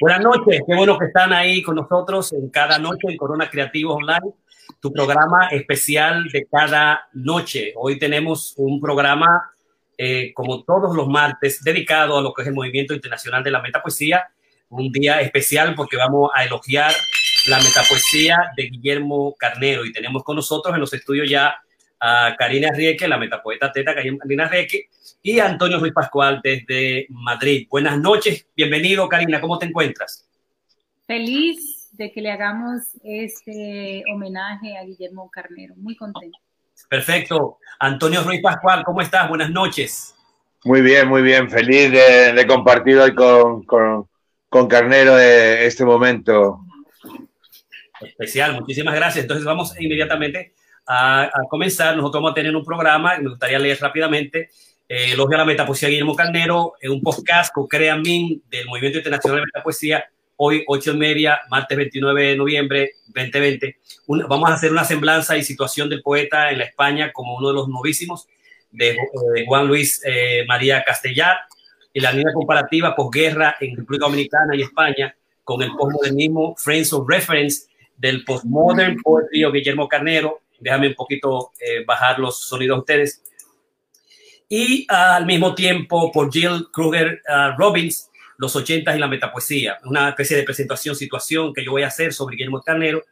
Buenas noches, qué bueno que están ahí con nosotros en cada noche en Corona Creativos Online, tu programa especial de cada noche. Hoy tenemos un programa, eh, como todos los martes, dedicado a lo que es el movimiento internacional de la metapoesía. Un día especial porque vamos a elogiar la metapoesía de Guillermo Carnero y tenemos con nosotros en los estudios ya a Karina Rieke, la metapoeta teta Karina Rieke, y Antonio Ruiz Pascual desde Madrid. Buenas noches, bienvenido Karina, ¿cómo te encuentras? Feliz de que le hagamos este homenaje a Guillermo Carnero, muy contento. Perfecto. Antonio Ruiz Pascual, ¿cómo estás? Buenas noches. Muy bien, muy bien. Feliz de, compartir hoy con, con, con Carnero de este momento. Especial, muchísimas gracias. Entonces vamos inmediatamente a, comenzar. Nosotros vamos a tener un programa, me gustaría leer rápidamente eh, Elogio a la Metapoesía Guillermo Carnero, en un podcast con Crea del Movimiento Internacional de Metapoesía, hoy 8 y media, martes 29 de noviembre 2020. vamos a hacer una semblanza y situación del poeta en la España como uno de los novísimos de, eh, Juan Luis eh, María Castellar y la línea comparativa posguerra en República Dominicana y España con el postmodernismo Friends of Reference del postmodern poetry de Guillermo Carnero. Déjame un poquito bajar los sonidos a ustedes y al mismo tiempo por Jill Kruger uh, Robbins, los 80 y la metapoesía, una especie de presentación, situación que yo voy a hacer sobre Guillermo Carnero.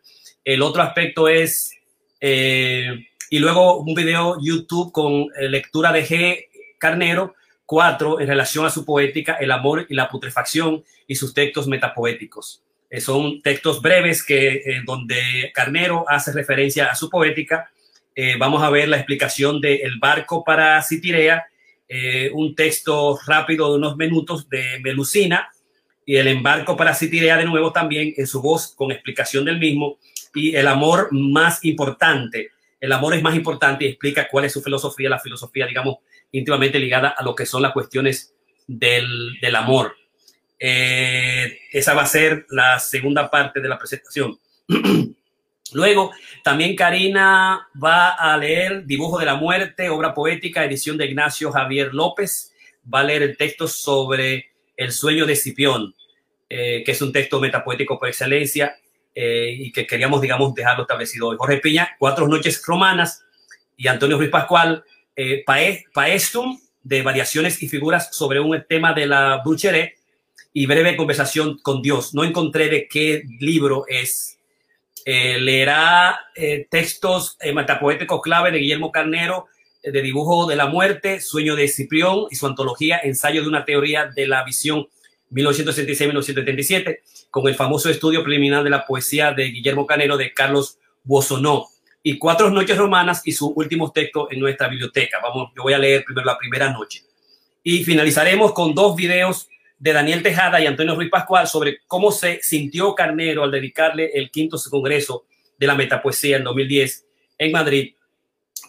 El otro aspecto es, eh, y luego un video YouTube con eh, lectura de G. Carnero, cuatro, en relación a su poética, el amor y la putrefacción y sus textos metapoéticos. Eh, son textos breves que donde Carnero hace referencia a su poética eh, vamos a ver la explicación de El barco para Citirea, eh, un texto rápido de unos minutos de Melusina y el embarco para Citirea de nuevo también en su voz con explicación del mismo y el amor más importante. El amor es más importante y explica cuál es su filosofía, la filosofía, digamos, íntimamente ligada a lo que son las cuestiones del, del amor. Eh, esa va a ser la segunda parte de la presentación. Luego, también Karina va a leer Dibujo de la Muerte, obra poética, edición de Ignacio Javier López. Va a leer el texto sobre el sueño de Cipión, eh, que es un texto metapoético por excelencia eh, y que queríamos, digamos, dejarlo establecido hoy. Jorge Piña, Cuatro Noches Romanas y Antonio Ruiz Pascual, eh, Paestum, de variaciones y figuras sobre un tema de la brucheré y breve conversación con Dios. No encontré de qué libro es eh, leerá eh, textos eh, metapoéticos clave de Guillermo Carnero, de Dibujo de la Muerte, Sueño de Ciprión y su antología Ensayo de una teoría de la visión 1966-1977, con el famoso estudio preliminar de la poesía de Guillermo Carnero de Carlos Bosonó y Cuatro Noches Romanas y sus últimos textos en nuestra biblioteca. Vamos, yo voy a leer primero la primera noche. Y finalizaremos con dos videos de Daniel Tejada y Antonio Ruiz Pascual sobre cómo se sintió Carnero al dedicarle el quinto congreso de la metapoesía en 2010 en Madrid.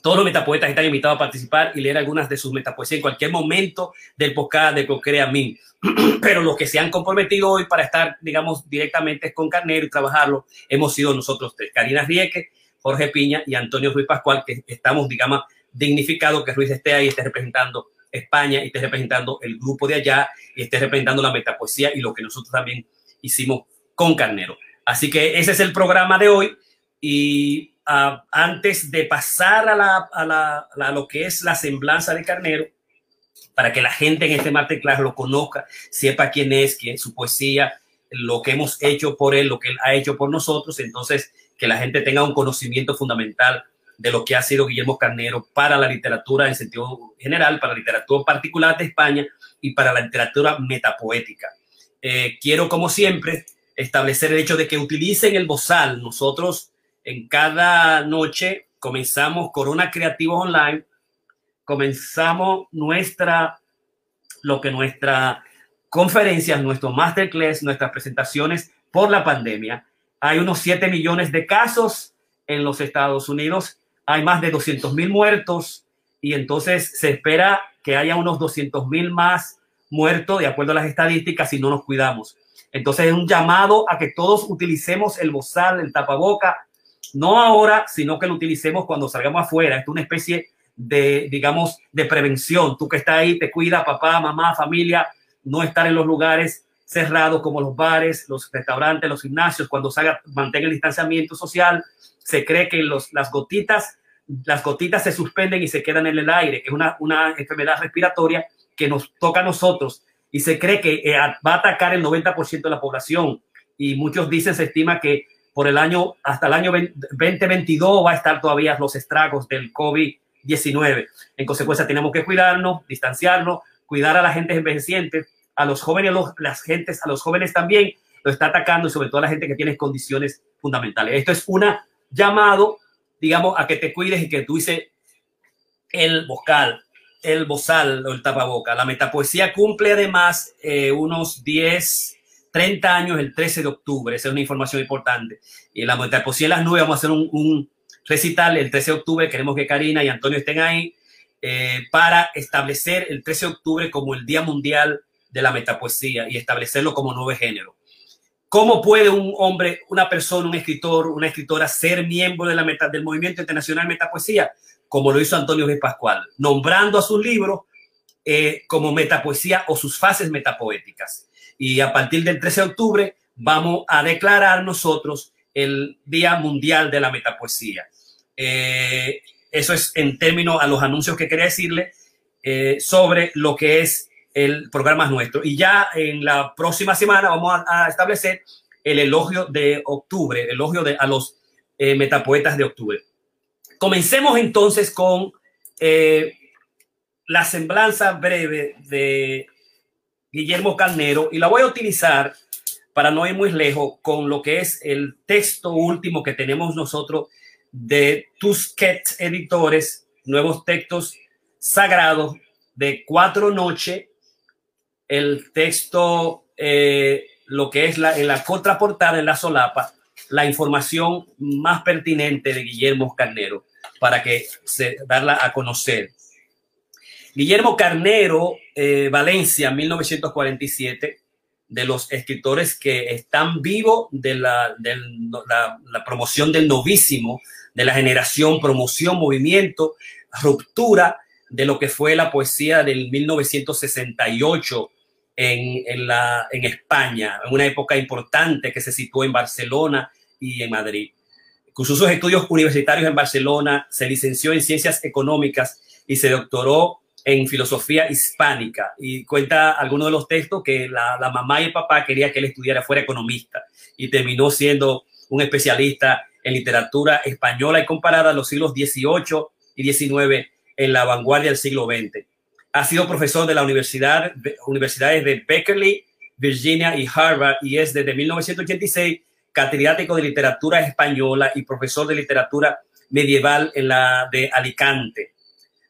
Todos los metapoetas están invitados a participar y leer algunas de sus metapoesías en cualquier momento del podcast de Cocrea Min. Pero los que se han comprometido hoy para estar, digamos, directamente con Carnero y trabajarlo, hemos sido nosotros tres, Karina Rieke, Jorge Piña y Antonio Ruiz Pascual, que estamos, digamos, dignificados que Ruiz esté ahí y esté representando España y esté representando el grupo de allá y esté representando la metapoesía y lo que nosotros también hicimos con Carnero. Así que ese es el programa de hoy y uh, antes de pasar a, la, a, la, a, lo que es la semblanza de Carnero, para que la gente en este martes claro lo conozca, sepa quién es, quién su poesía, lo que hemos hecho por él, lo que él ha hecho por nosotros, entonces que la gente tenga un conocimiento fundamental de lo que ha sido Guillermo Carnero para la literatura en sentido general, para la literatura particular de España y para la literatura metapoética. Eh, quiero, como siempre, establecer el hecho de que utilicen el bozal. Nosotros en cada noche comenzamos Corona Creativos Online, comenzamos nuestra, lo que nuestra conferencias, nuestro masterclass, nuestras presentaciones por la pandemia. Hay unos 7 millones de casos en los Estados Unidos hay más de 200 mil muertos y entonces se espera que haya unos 200 mil más muertos de acuerdo a las estadísticas si no nos cuidamos. Entonces es un llamado a que todos utilicemos el bozal, el tapaboca, no ahora, sino que lo utilicemos cuando salgamos afuera. es una especie de, digamos, de prevención. Tú que estás ahí, te cuida, papá, mamá, familia, no estar en los lugares cerrados como los bares, los restaurantes, los gimnasios, cuando se mantenga el distanciamiento social, se cree que las gotitas las gotitas se suspenden y se quedan en el aire, que es una, una enfermedad respiratoria que nos toca a nosotros y se cree que eh, va a atacar el 90% de la población. Y muchos dicen, se estima que por el año, hasta el año 2022 va a estar todavía los estragos del COVID-19. En consecuencia, tenemos que cuidarnos, distanciarnos, cuidar a la gente envejeciente, a los jóvenes, los, las gentes, a los jóvenes también lo está atacando y sobre todo a la gente que tiene condiciones fundamentales. Esto es una llamado digamos, a que te cuides y que tú dices el vocal, el bozal o el tapaboca. La metapoesía cumple además eh, unos 10, 30 años el 13 de octubre. Esa es una información importante. Y la metapoesía de las nubes, vamos a hacer un, recital el 13 de octubre. Queremos que Karina y Antonio estén ahí eh, para establecer el 13 de octubre como el Día Mundial de la Metapoesía y establecerlo como nuevo género. ¿Cómo puede un hombre, una persona, un escritor, una escritora ser miembro de la meta, del movimiento internacional Metapoesía? Como lo hizo Antonio G. Pascual, nombrando a sus libros eh, como metapoesía o sus fases metapoéticas. Y a partir del 13 de octubre vamos a declarar nosotros el Día Mundial de la Metapoesía. Eh, eso es en términos a los anuncios que quería decirle eh, sobre lo que es el programa nuestro. Y ya en la próxima semana vamos a, establecer el elogio de octubre, el elogio de, a los eh, metapoetas de octubre. Comencemos entonces con eh, la semblanza breve de Guillermo Carnero y la voy a utilizar para no ir muy lejos con lo que es el texto último que tenemos nosotros de Tusquets Editores, nuevos textos sagrados de cuatro noches el texto, eh, lo que es la, en la contraportada, en la solapa, la información más pertinente de Guillermo Carnero para que se darla a conocer. Guillermo Carnero, eh, Valencia, 1947, de los escritores que están vivos de la, la, la, promoción del novísimo, de la generación, promoción, movimiento, ruptura de lo que fue la poesía del 1968 en, la, en España, en una época importante que se situó en Barcelona y en Madrid. Cursó sus estudios universitarios en Barcelona, se licenció en Ciencias Económicas y se doctoró en Filosofía Hispánica. Y cuenta algunos de los textos que la, la mamá y el papá quería que él estudiara, fuera economista, y terminó siendo un especialista en literatura española y comparada a los siglos XVIII y XIX en la vanguardia del siglo XX. Ha sido profesor de la universidad, universidades de Berkeley, Virginia y Harvard y es desde 1986 catedrático de literatura española y profesor de literatura medieval en la de Alicante.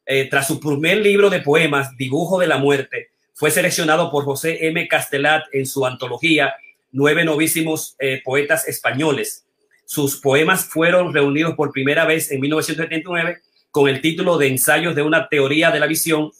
Eh, tras su primer libro de poemas, Dibujo de la Muerte, fue seleccionado por José M. Castelat en su antología Nueve novísimos eh, poetas españoles. Sus poemas fueron reunidos por primera vez en 1979 con el título de Ensayos de una teoría de la visión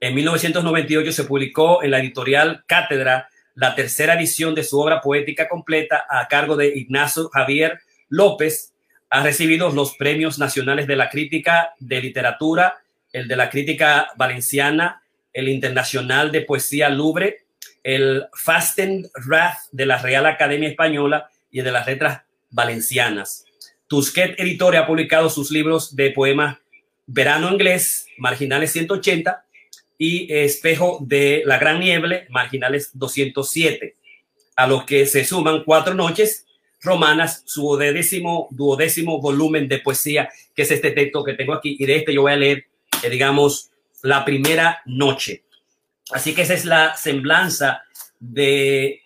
en 1998 se publicó en la editorial Cátedra la tercera edición de su obra poética completa a cargo de Ignacio Javier López. Ha recibido los premios nacionales de la crítica de literatura, el de la crítica valenciana, el internacional de poesía Louvre, el Fasten Wrath de la Real Academia Española y el de las letras valencianas. Tusquet Editore ha publicado sus libros de poemas Verano Inglés, Marginales 180, y Espejo de la Gran Nieble, marginales 207, a lo que se suman cuatro noches romanas, su duodécimo, duodécimo volumen de poesía, que es este texto que tengo aquí, y de este yo voy a leer, eh, digamos, la primera noche. Así que esa es la semblanza de,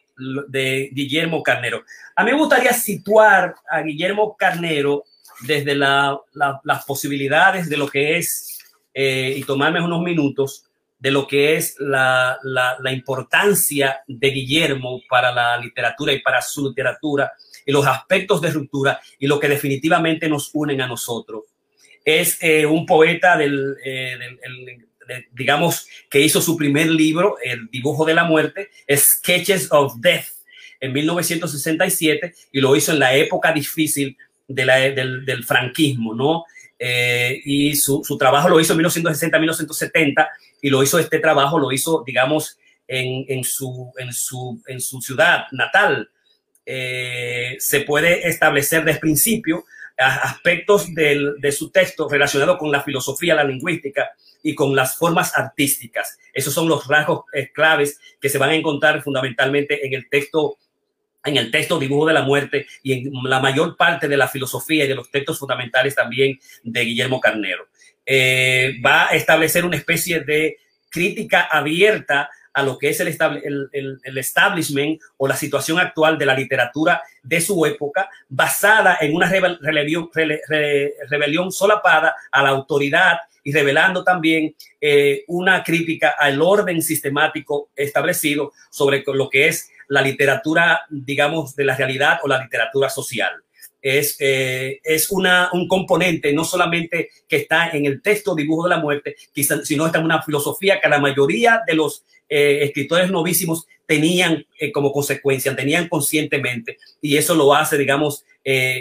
de Guillermo Carnero. A mí me gustaría situar a Guillermo Carnero desde la, las posibilidades de lo que es, eh, y tomarme unos minutos de lo que es la, la, importancia de Guillermo para la literatura y para su literatura y los aspectos de ruptura y lo que definitivamente nos unen a nosotros. Es eh, un poeta del, eh, digamos, que hizo su primer libro, El dibujo de la muerte, Sketches of Death, en 1967, y lo hizo en la época difícil de la, del, del franquismo, ¿no? Eh, y su, su, trabajo lo hizo en 1960-1970 y lo hizo este trabajo, lo hizo, digamos, en, en, su, en, su, en su ciudad natal, eh, se puede establecer desde principio aspectos del, de su texto relacionados con la filosofía, la lingüística y con las formas artísticas. Esos son los rasgos eh, claves que se van a encontrar fundamentalmente en el texto en el texto Dibujo de la Muerte y en la mayor parte de la filosofía y de los textos fundamentales también de Guillermo Carnero. Eh, va a establecer una especie de crítica abierta a lo que es el, el, establishment o la situación actual de la literatura de su época, basada en una rebelión, rebelión solapada a la autoridad y revelando también eh, una crítica al orden sistemático establecido sobre lo que es la literatura, digamos, de la realidad o la literatura social. Es, eh, es una, un componente no solamente que está en el texto Dibujo de la Muerte, sino está en una filosofía que la mayoría de los eh, escritores novísimos tenían eh, como consecuencia, tenían conscientemente, y eso lo hace, digamos,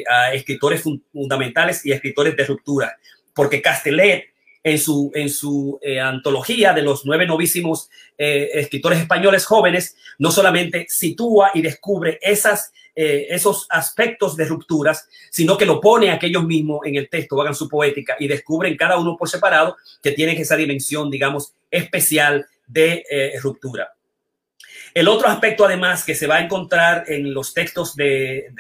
a escritores fundamentales y escritores de ruptura, porque Castellet en su, en su antología de los nueve novísimos escritores españoles jóvenes, no solamente sitúa y descubre esas, esos aspectos de rupturas, sino que lo pone a aquellos mismos en el texto, hagan su poética y descubren cada uno por separado que tienen esa dimensión, digamos, especial de eh, ruptura. El otro aspecto, además, que se va a encontrar en los textos de,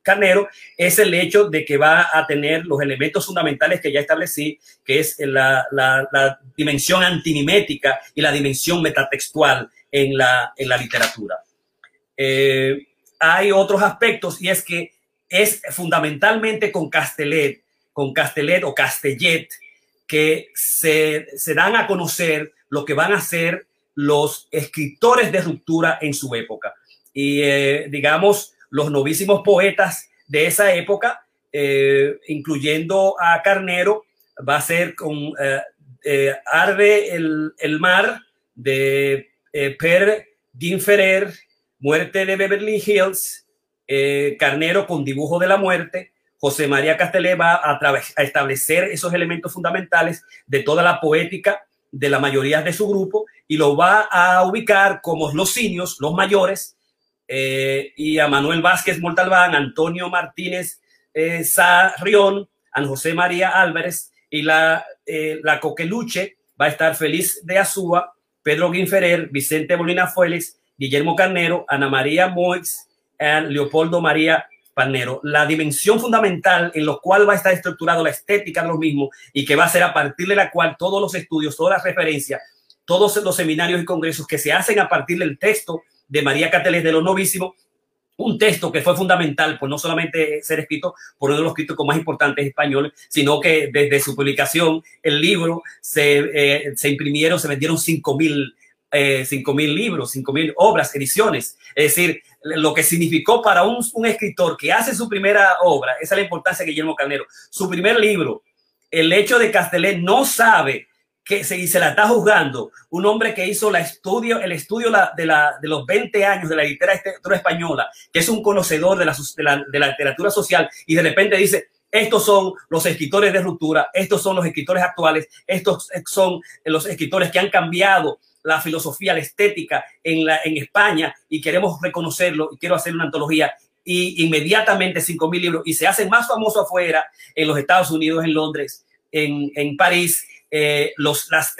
Carnero es el hecho de que va a tener los elementos fundamentales que ya establecí, que es la, dimensión antinimética y la dimensión metatextual en la, en la literatura. Eh, hay otros aspectos y es que es fundamentalmente con Castellet, con Castellet o Castellet, que se, se dan a conocer lo que van a ser los escritores de ruptura en su época. Y eh, digamos, los novísimos poetas de esa época, eh, incluyendo a Carnero, va a ser con eh, Arde el, el, mar de Per Dinferer, Muerte de Beverly Hills, Carnero con Dibujo de la Muerte, José María Castellé va a, a, establecer esos elementos fundamentales de toda la poética de la mayoría de su grupo y lo va a ubicar como los sinios, los mayores, eh, y a Manuel Vázquez Montalbán, Antonio Martínez eh, Sarrión, a José María Álvarez y la, eh, la Coqueluche va a estar Feliz de Azúa, Pedro Guinferrer, Vicente Molina Félix, Guillermo Carnero, Ana María Moix, Leopoldo María Panero, la dimensión fundamental en lo cual va a estar estructurado la estética de los mismos y que va a ser a partir de la cual todos los estudios, todas las referencias, todos los seminarios y congresos que se hacen a partir del texto de María Cáteles de los Novísimos, un texto que fue fundamental, pues no solamente ser escrito por uno de los críticos más importantes españoles, sino que desde su publicación, el libro, se, eh, se imprimieron, se vendieron 5 mil eh, mil libros, 5 mil obras, ediciones. Es decir, lo que significó para un, un, escritor que hace su primera obra, esa es la importancia de Guillermo Carnero, su primer libro, el hecho de Castellet no sabe que se, se la está juzgando, un hombre que hizo la estudio, el estudio la, de, la, de los 20 años de la literatura española, que es un conocedor de la, de la, literatura social, y de repente dice, estos son los escritores de ruptura, estos son los escritores actuales, estos son los escritores que han cambiado la filosofía, la estética en, la, en España y queremos reconocerlo y quiero hacer una antología y inmediatamente 5.000 libros y se hacen más famosos afuera en los Estados Unidos, en Londres, en, en París, eh, los, las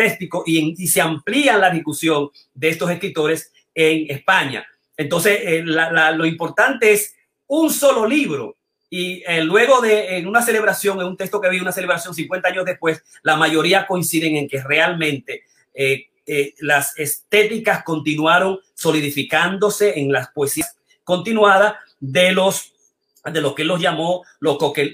y, se amplía la discusión de estos escritores en España. Entonces, eh, lo importante es un solo libro y eh, luego de en una celebración, en un texto que vi, una celebración 50 años después, la mayoría coinciden en que realmente las estéticas continuaron solidificándose en las poesías continuadas de los de lo que él los llamó los coque,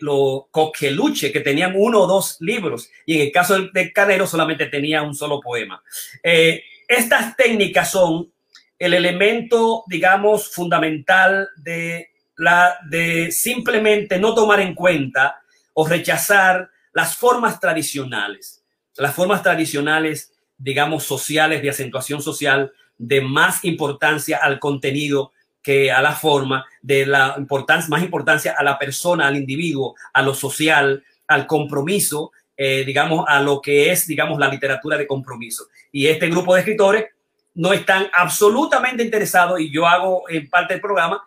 coqueluche, que tenían uno o dos libros, y en el caso de Canero solamente tenía un solo poema. Eh, estas técnicas son el elemento, digamos, fundamental de, la, de simplemente no tomar en cuenta o rechazar las formas tradicionales. Las formas tradicionales digamos, sociales, de acentuación social, de más importancia al contenido que a la forma, de la importancia, más importancia a la persona, al individuo, a lo social, al compromiso, eh, digamos, a lo que es, digamos, la literatura de compromiso. Y este grupo de escritores no están absolutamente interesados, y yo hago en parte del programa,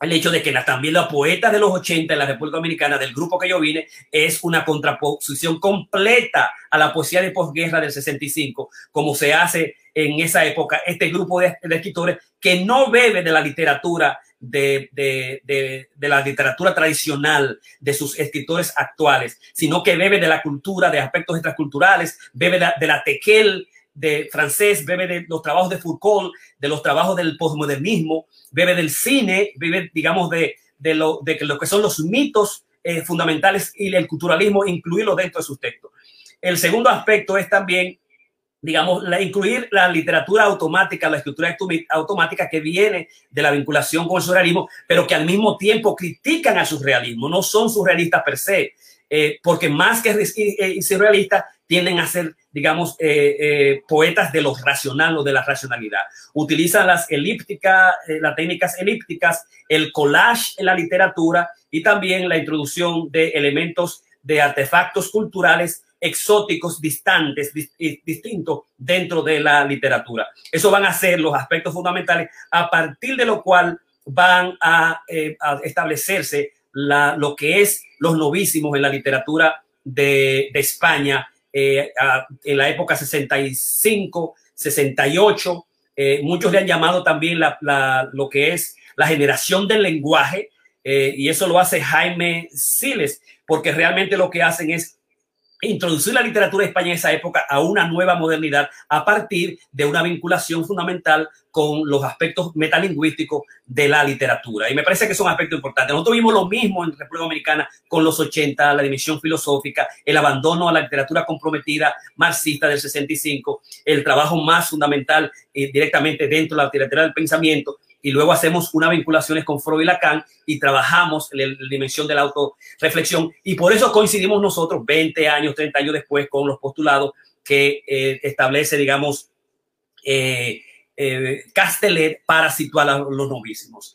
el hecho de que la, también los poetas de los 80 en la República Dominicana, del grupo que yo vine, es una contraposición completa a la poesía de posguerra del 65, como se hace en esa época este grupo de, escritores que no bebe de la literatura, de, de, de, la literatura tradicional de sus escritores actuales, sino que bebe de la cultura, de aspectos extraculturales, bebe de, la tequel de francés, bebe de los trabajos de Foucault, de los trabajos del postmodernismo, bebe del cine, bebe, digamos, de, de, lo, de lo que son los mitos eh, fundamentales y el culturalismo, incluirlo dentro de sus textos. El segundo aspecto es también, digamos, la, incluir la literatura automática, la escritura automática que viene de la vinculación con el surrealismo, pero que al mismo tiempo critican al surrealismo, no son surrealistas per se, eh, porque más que eh, surrealistas tienden a ser, digamos, eh, eh, poetas de lo racional o de la racionalidad. Utilizan las elípticas, eh, las técnicas elípticas, el collage en la literatura y también la introducción de elementos de artefactos culturales exóticos, distantes, distintos dentro de la literatura. Eso van a ser los aspectos fundamentales a partir de lo cual van a, a establecerse lo que es los novísimos en la literatura de, España eh, en la época 65, 68. Eh, muchos le han llamado también lo que es la generación del lenguaje, eh, y eso lo hace Jaime Siles, porque realmente lo que hacen es introducir la literatura de España en esa época a una nueva modernidad a partir de una vinculación fundamental con los aspectos metalingüísticos de la literatura. Y me parece que son aspectos importantes. Nosotros vimos lo mismo en República Dominicana con los 80, la dimensión filosófica, el abandono a la literatura comprometida marxista del 65, el trabajo más fundamental eh, directamente dentro de la literatura del pensamiento y luego hacemos unas vinculaciones con Freud y Lacan y trabajamos en la, dimensión de la autorreflexión y por eso coincidimos nosotros 20 años, 30 años después con los postulados que eh, establece, digamos, eh, eh, Castellet para situar a los novísimos.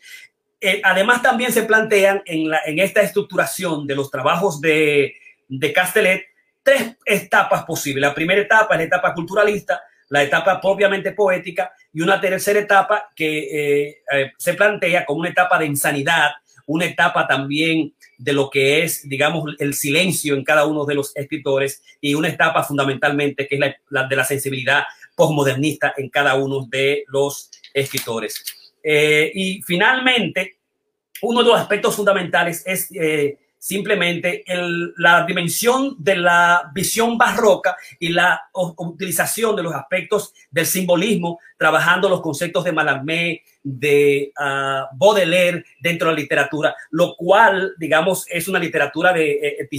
además, también se plantean en, la, en, esta estructuración de los trabajos de, de Castellet tres etapas posibles. La primera etapa es la etapa culturalista, la etapa propiamente poética y una tercera etapa que eh, eh, se plantea como una etapa de insanidad, una etapa también de lo que es, digamos, el silencio en cada uno de los escritores y una etapa fundamentalmente que es la, de la sensibilidad postmodernista en cada uno de los escritores. Eh, y finalmente, uno de los aspectos fundamentales es simplemente la dimensión de la visión barroca y la utilización de los aspectos del simbolismo, trabajando los conceptos de Mallarmé, de uh, Baudelaire dentro de la literatura, lo cual, digamos, es una literatura de, eh,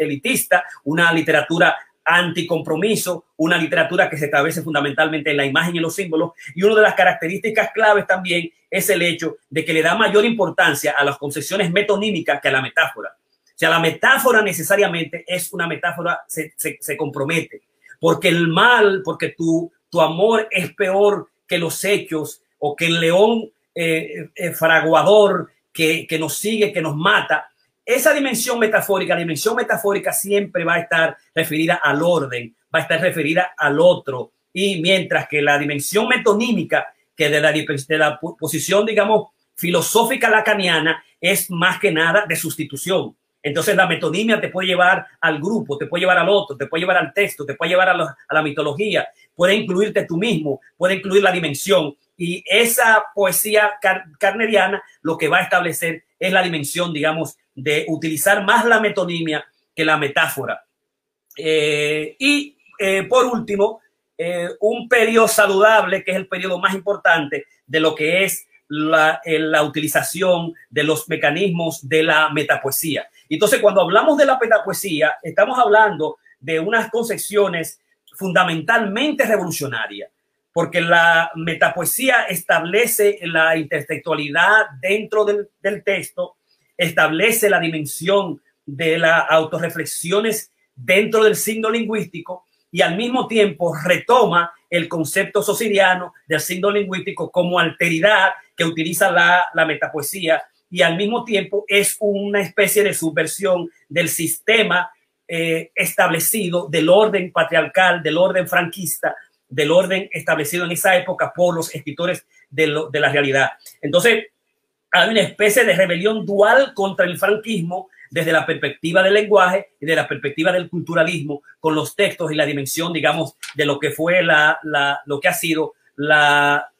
elitista, una literatura anticompromiso, una literatura que se establece fundamentalmente en la imagen y los símbolos. Y una de las características claves también es el hecho de que le da mayor importancia a las concepciones metonímicas que a la metáfora. O sea, la metáfora necesariamente es una metáfora, se, se, compromete, porque el mal, porque tu, tu amor es peor que los hechos o que el león eh, eh, fraguador que, que nos sigue, que nos mata, esa dimensión metafórica, la dimensión metafórica siempre va a estar referida al orden, va a estar referida al otro. Y mientras que la dimensión metonímica, que de la, de la posición, digamos, filosófica lacaniana, es más que nada de sustitución. Entonces la metonimia te puede llevar al grupo, te puede llevar al otro, te puede llevar al texto, te puede llevar a, la mitología, puede incluirte tú mismo, puede incluir la dimensión. Y esa poesía carneriana lo que va a establecer es la dimensión, digamos, de utilizar más la metonimia que la metáfora. Eh, y eh, por último, eh, un periodo saludable, que es el periodo más importante de lo que es la, la, utilización de los mecanismos de la metapoesía. Entonces, cuando hablamos de la metapoesía, estamos hablando de unas concepciones fundamentalmente revolucionarias, porque la metapoesía establece la intertextualidad dentro del, del texto, establece la dimensión de las autorreflexiones dentro del signo lingüístico y al mismo tiempo retoma el concepto sociriano del signo lingüístico como alteridad que utiliza la, la metapoesía y al mismo tiempo es una especie de subversión del sistema eh, establecido, del orden patriarcal, del orden franquista, del orden establecido en esa época por los escritores de, la realidad. Entonces, hay una especie de rebelión dual contra el franquismo desde la perspectiva del lenguaje y de la perspectiva del culturalismo, con los textos y la dimensión, digamos, de lo que fue la, lo que ha sido la,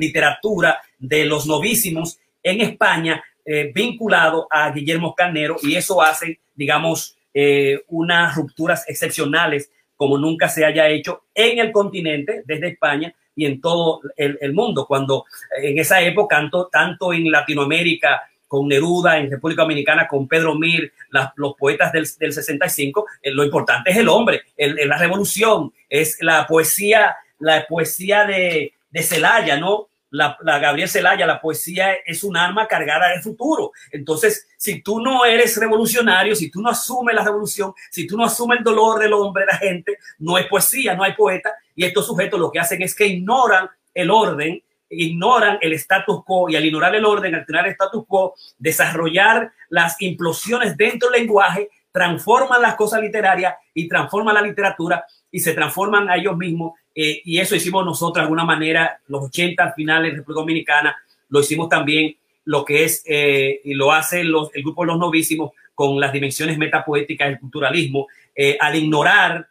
literatura de los novísimos en España, eh, vinculado a Guillermo Carnero, y eso hace, digamos, eh, unas rupturas excepcionales como nunca se haya hecho en el continente, desde España y en todo el, mundo. Cuando en esa época, tanto, tanto en Latinoamérica, con Neruda, en República Dominicana, con Pedro Mir, los poetas del, 65, eh, lo importante es el hombre, la revolución, es la poesía, la poesía de, de Celaya, ¿no? La, Gabriel Celaya, la poesía es un arma cargada de futuro. Entonces, si tú no eres revolucionario, si tú no asumes la revolución, si tú no asumes el dolor del hombre, de la gente, no hay poesía, no hay poeta. Y estos sujetos lo que hacen es que ignoran el orden, ignoran el status quo y al ignorar el orden, al tener el status quo, desarrollar las implosiones dentro del lenguaje, transforman las cosas literarias y transforman la literatura y se transforman a ellos mismos eh, y eso hicimos nosotros de alguna manera, los 80 finales de República Dominicana, lo hicimos también lo que es, eh, y lo hace los, el grupo de los novísimos con las dimensiones metapoéticas del culturalismo, eh, al ignorar,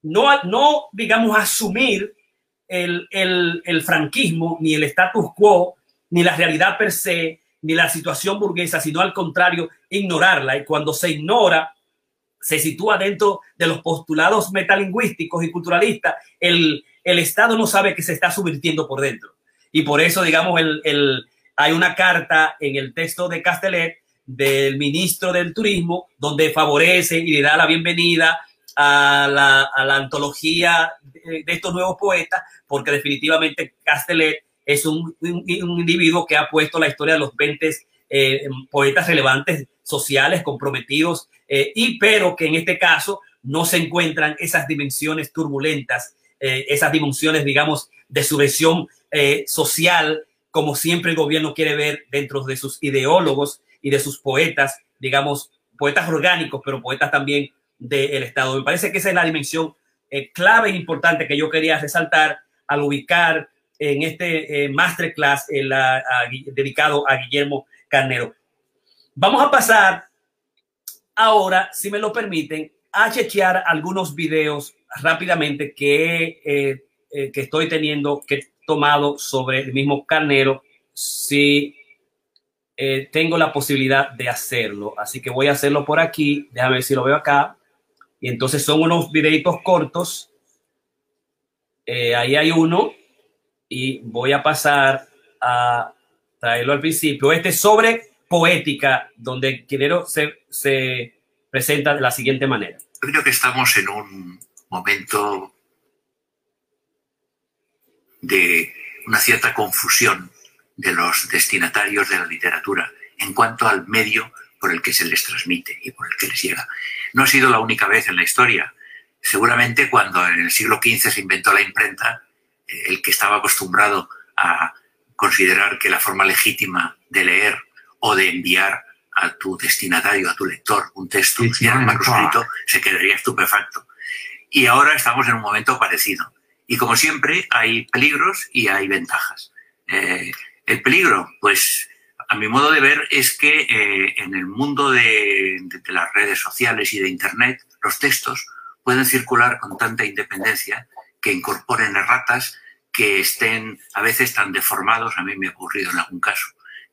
no, no digamos, asumir el, el, el franquismo, ni el status quo, ni la realidad per se, ni la situación burguesa, sino al contrario, ignorarla. Y cuando se ignora, se sitúa dentro de los postulados metalingüísticos y culturalistas, el, el Estado no sabe que se está subvirtiendo por dentro. Y por eso, digamos, el, el, hay una carta en el texto de Castellet del ministro del Turismo donde favorece y le da la bienvenida a la, a la antología de, estos nuevos poetas, porque definitivamente Castellet es un, un, individuo que ha puesto la historia de los 20 eh, poetas relevantes sociales comprometidos eh, y pero que en este caso no se encuentran esas dimensiones turbulentas, eh, esas dimensiones, digamos, de subversión eh, social, como siempre el gobierno quiere ver dentro de sus ideólogos y de sus poetas, digamos, poetas orgánicos, pero poetas también del Estado. Me parece que esa es la dimensión clave e importante que yo quería resaltar al ubicar en este masterclass dedicado a Guillermo Carnero. Vamos a pasar ahora, si me lo permiten, a chequear algunos videos rápidamente que, eh, eh, que estoy teniendo, que he tomado sobre el mismo carnero, si eh, tengo la posibilidad de hacerlo. Así que voy a hacerlo por aquí. Déjame ver si lo veo acá. Y entonces son unos videitos cortos. ahí hay uno. Y voy a pasar a traerlo al principio. Este es sobre poética donde Quinero se, se presenta de la siguiente manera. Creo que estamos en un momento de una cierta confusión de los destinatarios de la literatura en cuanto al medio por el que se les transmite y por el que les llega. No ha sido la única vez en la historia. Seguramente cuando en el siglo XV se inventó la imprenta, eh, el que estaba acostumbrado a considerar que la forma legítima de leer o de enviar a tu destinatario, a tu lector, un texto en manuscrito, se quedaría estupefacto. Y ahora estamos en un momento parecido. Y como siempre, hay peligros y hay ventajas. Eh, el peligro, pues, a mi modo de ver, es que eh, en el mundo de, de, las redes sociales y de Internet, los textos pueden circular con tanta independencia que incorporen erratas que estén a veces tan deformados, a mí me ha ocurrido en algún caso,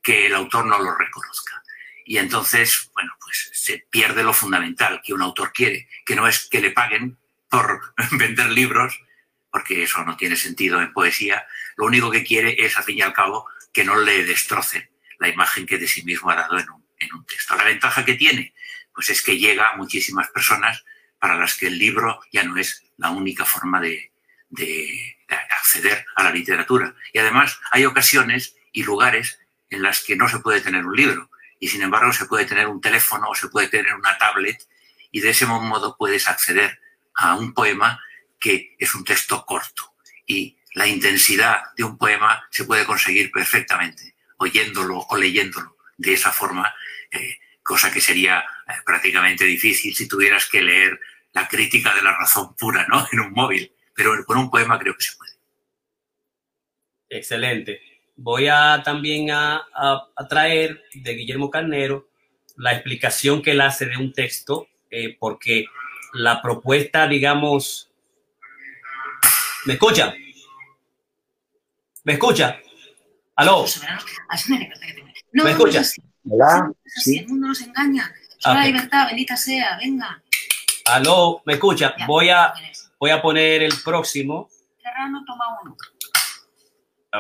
que el autor no lo reconozca. Y entonces, bueno, pues se pierde lo fundamental que un autor quiere, que no es que le paguen por vender libros, porque eso no tiene sentido en poesía. Lo único que quiere es, al fin y al cabo, que no le destrocen la imagen que de sí mismo ha dado en un, texto. La ventaja que tiene, pues es que llega a muchísimas personas para las que el libro ya no es la única forma de acceder a la literatura. Y además hay ocasiones y lugares en las que no se puede tener un libro y sin embargo se puede tener un teléfono o se puede tener una tablet y de ese modo puedes acceder a un poema que es un texto corto y la intensidad de un poema se puede conseguir perfectamente oyéndolo o leyéndolo de esa forma, eh, cosa que sería eh, prácticamente difícil si tuvieras que leer la crítica de la razón pura ¿no? en un móvil. pero con un poema creo que se puede. Excelente. Voy a también a, a, traer de Guillermo Carnero la explicación que él hace de un texto, eh, porque la propuesta, digamos, ¿me escucha? ¿Me escucha? ¿Aló? ¿Me escucha? Hola. Sí. El mundo nos engaña. Es la libertad, bendita sea, venga. Aló, ¿me escucha? Voy a, voy a poner el próximo. Serrano, toma uno.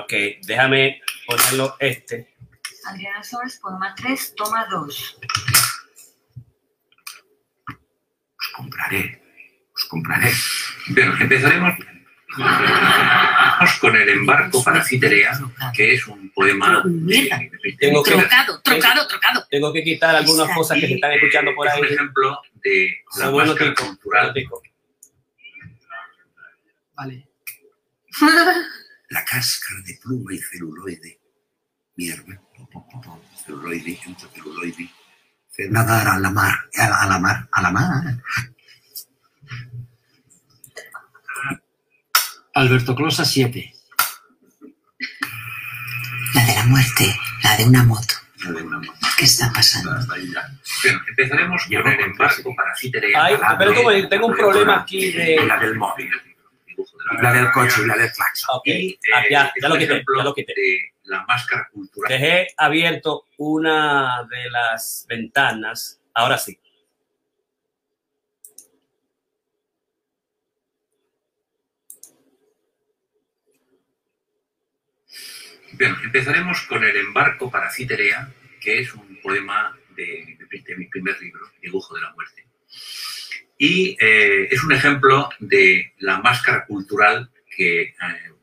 Ok, déjame ponerlo este. Adriana Soles, poema 3, toma 2. Os compraré, os compraré. Bueno, empezaremos con el embarco para Citerea, que es un poema. Tengo que, trocado, trocado, trocado. Tengo que quitar algunas cosas que se están escuchando por ahí. Es un ejemplo de la máscara cultural. Vale. la cáscara de pluma y celuloide, mierda, celuloide, celuloide, nadar a la mar, a la mar, a la mar. Alberto Closa 7. La de la muerte, la de una moto. La de una moto. ¿Qué está pasando? Bueno, empezaremos con el embarco para Citerea. Ay, pero como tengo un problema aquí de... La del móvil la del coche y la del claxon. Ok, y, ah, ya, ya, lo quité, ya lo quité. la máscara cultural. Dejé abierto una de las ventanas. Ahora sí. Bien, empezaremos con el embarco para Citerea, que es un poema de, de, de mi primer libro, Dibujo de la Muerte y eh, es un ejemplo de la máscara cultural que eh,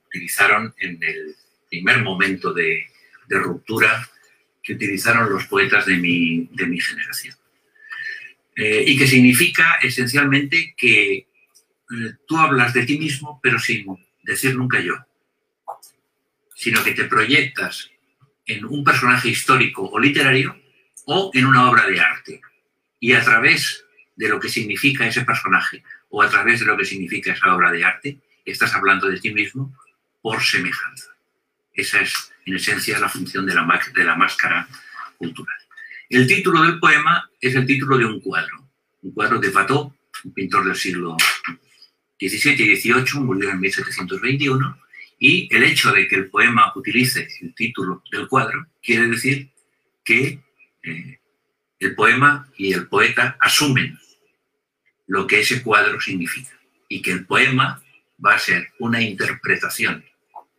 utilizaron en el primer momento de, ruptura que utilizaron los poetas de mi, generación. Eh, y que significa esencialmente que tú hablas de ti mismo, pero sin decir nunca yo, sino que te proyectas en un personaje histórico o literario o en una obra de arte. Y a través de lo que significa ese personaje o a través de lo que significa esa obra de arte, estás hablando de ti mismo por semejanza. Esa es, en esencia, la función de la, máscara cultural. El título del poema es el título de un cuadro, un cuadro de Watteau, un pintor del siglo XVII y XVIII, murió en 1721, y el hecho de que el poema utilice el título del cuadro quiere decir que eh, el poema y el poeta asumen lo que ese cuadro significa y que el poema va a ser una interpretación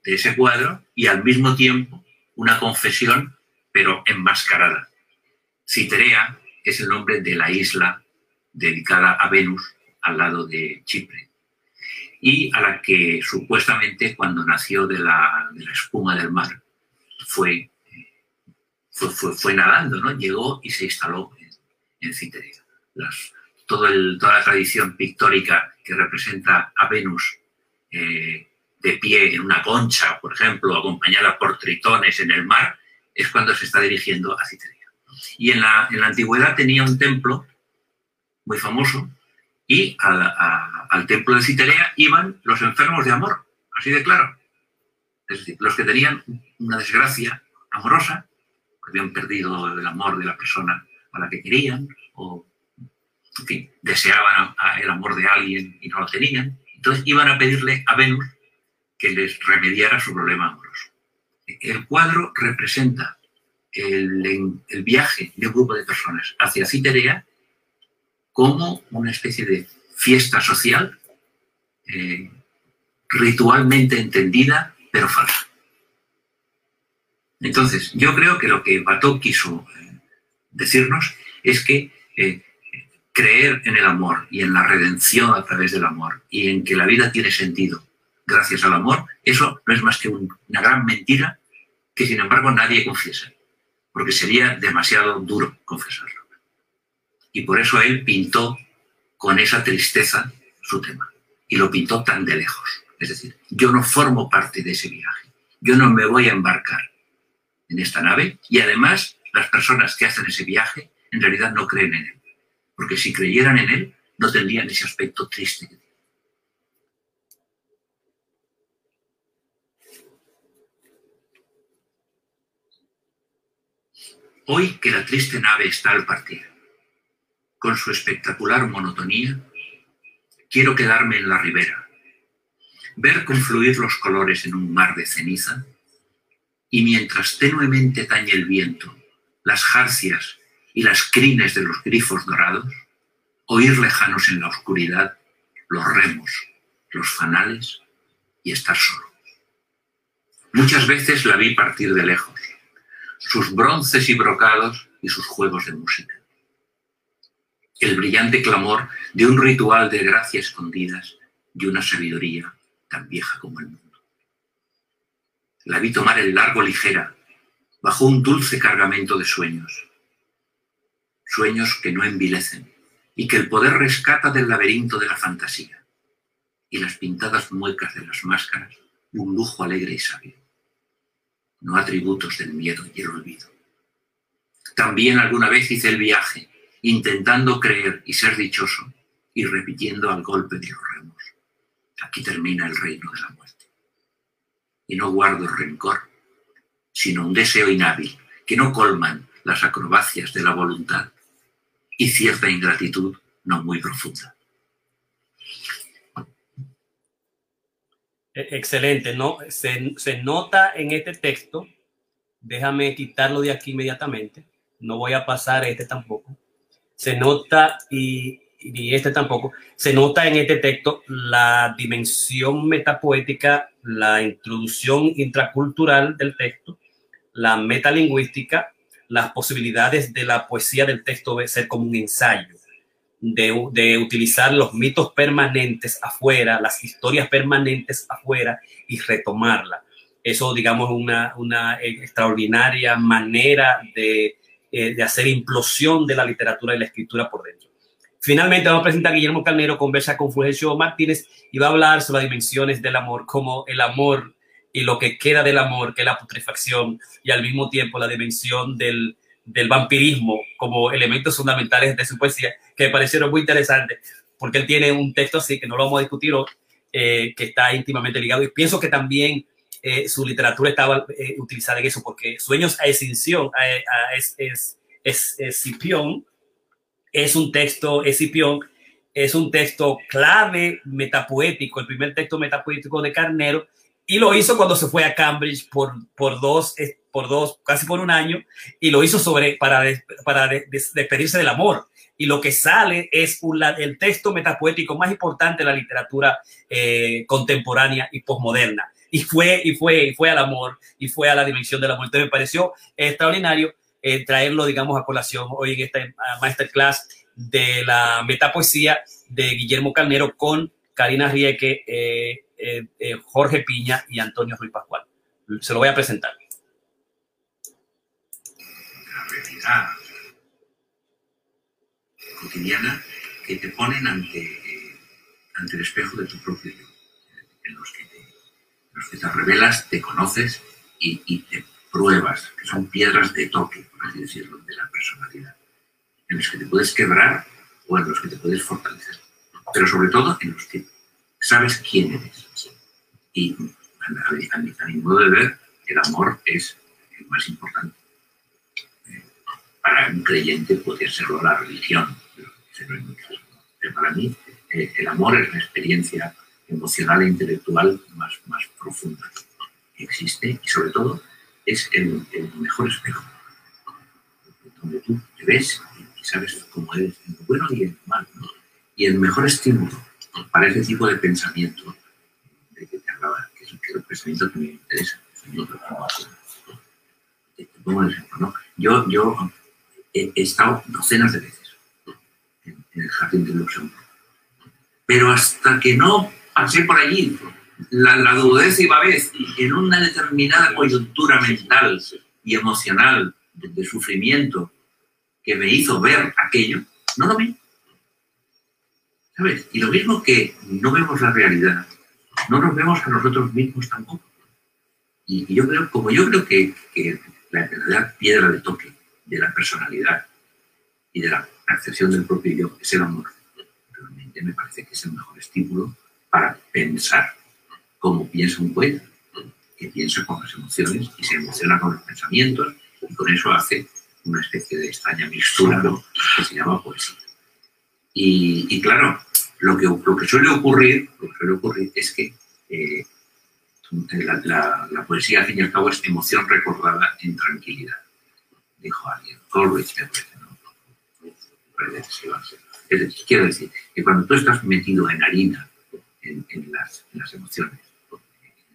de ese cuadro y al mismo tiempo una confesión, pero enmascarada. Citerea es el nombre de la isla dedicada a Venus al lado de Chipre y a la que supuestamente cuando nació de la, espuma del mar fue, fue, nadando, ¿no? llegó y se instaló en, Citerea. Las, toda la tradición pictórica que representa a Venus eh, de pie en una concha, por ejemplo, acompañada por tritones en el mar, es cuando se está dirigiendo a Citerea. Y en la, antigüedad tenía un templo muy famoso y al templo de Citerea iban los enfermos de amor, así de claro. Es decir, los que tenían una desgracia amorosa, habían perdido el amor de la persona a la que querían o en fin, deseaban el amor de alguien y no lo tenían. Entonces iban a pedirle a Venus que les remediara su problema amoroso. El cuadro representa el, viaje de un grupo de personas hacia Citerea como una especie de fiesta social eh, ritualmente entendida, pero falsa. Entonces, yo creo que lo que Batok quiso eh, decirnos es que eh, creer en el amor y en la redención a través del amor y en que la vida tiene sentido gracias al amor, eso no es más que una gran mentira que sin embargo nadie confiesa, porque sería demasiado duro confesarlo. Y por eso él pintó con esa tristeza su tema y lo pintó tan de lejos. Es decir, yo no formo parte de ese viaje, yo no me voy a embarcar en esta nave y además las personas que hacen ese viaje en realidad no creen en él, porque si creyeran en él no tendrían ese aspecto triste. Hoy que la triste nave está al partir, con su espectacular monotonía, quiero quedarme en la ribera, ver confluir los colores en un mar de ceniza y mientras tenuemente tañe el viento, las jarcias y las crines de los grifos dorados, oír lejanos en la oscuridad los remos, los fanales y estar solo. Muchas veces la vi partir de lejos, sus bronces y brocados y sus juegos de música. El brillante clamor de un ritual de gracia escondidas y una sabiduría tan vieja como el mundo. La vi tomar el largo ligera, bajo un dulce cargamento de sueños. Sueños que no envilecen y que el poder rescata del laberinto de la fantasía. Y las pintadas muecas de las máscaras, un lujo alegre y sabio no atributos del miedo y el olvido. También alguna vez hice el viaje, intentando creer y ser dichoso, y repitiendo al golpe de los remos. Aquí termina el reino de la muerte. Y no guardo rencor, sino un deseo inhábil que no colman las acrobacias de la voluntad y cierta ingratitud no muy profunda. E-, excelente, ¿no? Se, se, nota en este texto, déjame quitarlo de aquí inmediatamente, no voy a pasar este tampoco, se nota y, y este tampoco, se nota en este texto la dimensión metapoética, la introducción intracultural del texto, la metalingüística, las posibilidades de la poesía del texto de ser como un ensayo de, utilizar los mitos permanentes afuera, las historias permanentes afuera y retomarla. Eso, digamos, una, una extraordinaria manera de, eh, de, hacer implosión de la literatura y la escritura por dentro. Finalmente vamos a presentar a Guillermo Carnero, conversa con Fulgencio Martínez y va a hablar sobre las dimensiones del amor, como el amor y lo que queda del amor, que es la putrefacción, y al mismo tiempo la dimensión del, del vampirismo como elementos fundamentales de su poesía, que me parecieron muy interesantes, porque él tiene un texto así, que no lo vamos a discutir hoy, eh, que está íntimamente ligado. Y pienso que también eh, su literatura estaba eh, utilizada en eso, porque Sueños a Extinción es, es, es, Escipión, es un texto, Escipión, es un texto clave metapoético, el primer texto metapoético de Carnero, y lo hizo cuando se fue a Cambridge por, por dos por dos, casi por un año, y lo hizo sobre, para, para despedirse del amor. Y lo que sale es el texto metapoético más importante de la literatura eh, contemporánea y posmoderna. Y fue, y, fue, y fue al amor, y fue a la dimensión del amor. Entonces me pareció extraordinario eh, traerlo, digamos, a colación hoy en esta masterclass de la metapoesía de Guillermo Carnero con Karina Rieke, eh, Jorge Piña y Antonio Ruiz Pascual. Se lo voy a presentar. cotidiana que te ponen ante, ante el espejo de tu propio yo, en los que te, los que te revelas, te conoces y, y, te pruebas, que son piedras de toque, por así decirlo, de la personalidad, en los que te puedes quebrar o en los que te puedes fortalecer, pero sobre todo en los que sabes quién eres. Y a, a, a mi modo de ver, el amor es el más importante para un creyente podría serlo la religión, pero para mí eh, el amor es la experiencia emocional e intelectual más profunda que existe y sobre todo es el, mejor espejo, donde tú te ves y sabes cómo eres, en lo bueno y en lo malo. Y el mejor estímulo para ese tipo de pensamiento de que te hablaba, que es el pensamiento que me interesa, Yo, yo he, estado docenas de veces en, el jardín de Luxemburgo. Pero hasta que no pasé por allí, la, la duodécima vez, en una determinada coyuntura mental y emocional de, sufrimiento que me hizo ver aquello, no lo vi. ¿Sabes? Y lo mismo que no vemos la realidad, no nos vemos a nosotros mismos tampoco. Y, yo creo, como yo creo que, que la verdadera piedra de toque de la personalidad y de la percepción del propio yo, es el amor. Realmente me parece que es el mejor estímulo para pensar como piensa un poeta, que piensa con las emociones y se emociona con los pensamientos y con eso hace una especie de extraña mixtura que se llama poesía. Y, claro, lo que, suele ocurrir, lo que suele ocurrir es que eh, la, poesía, al fin y al cabo, es emoción recordada en tranquilidad. Dijo alguien, Coleridge me parece, ¿no? Es decir, quiero decir que cuando tú estás metido en harina, en, las, emociones,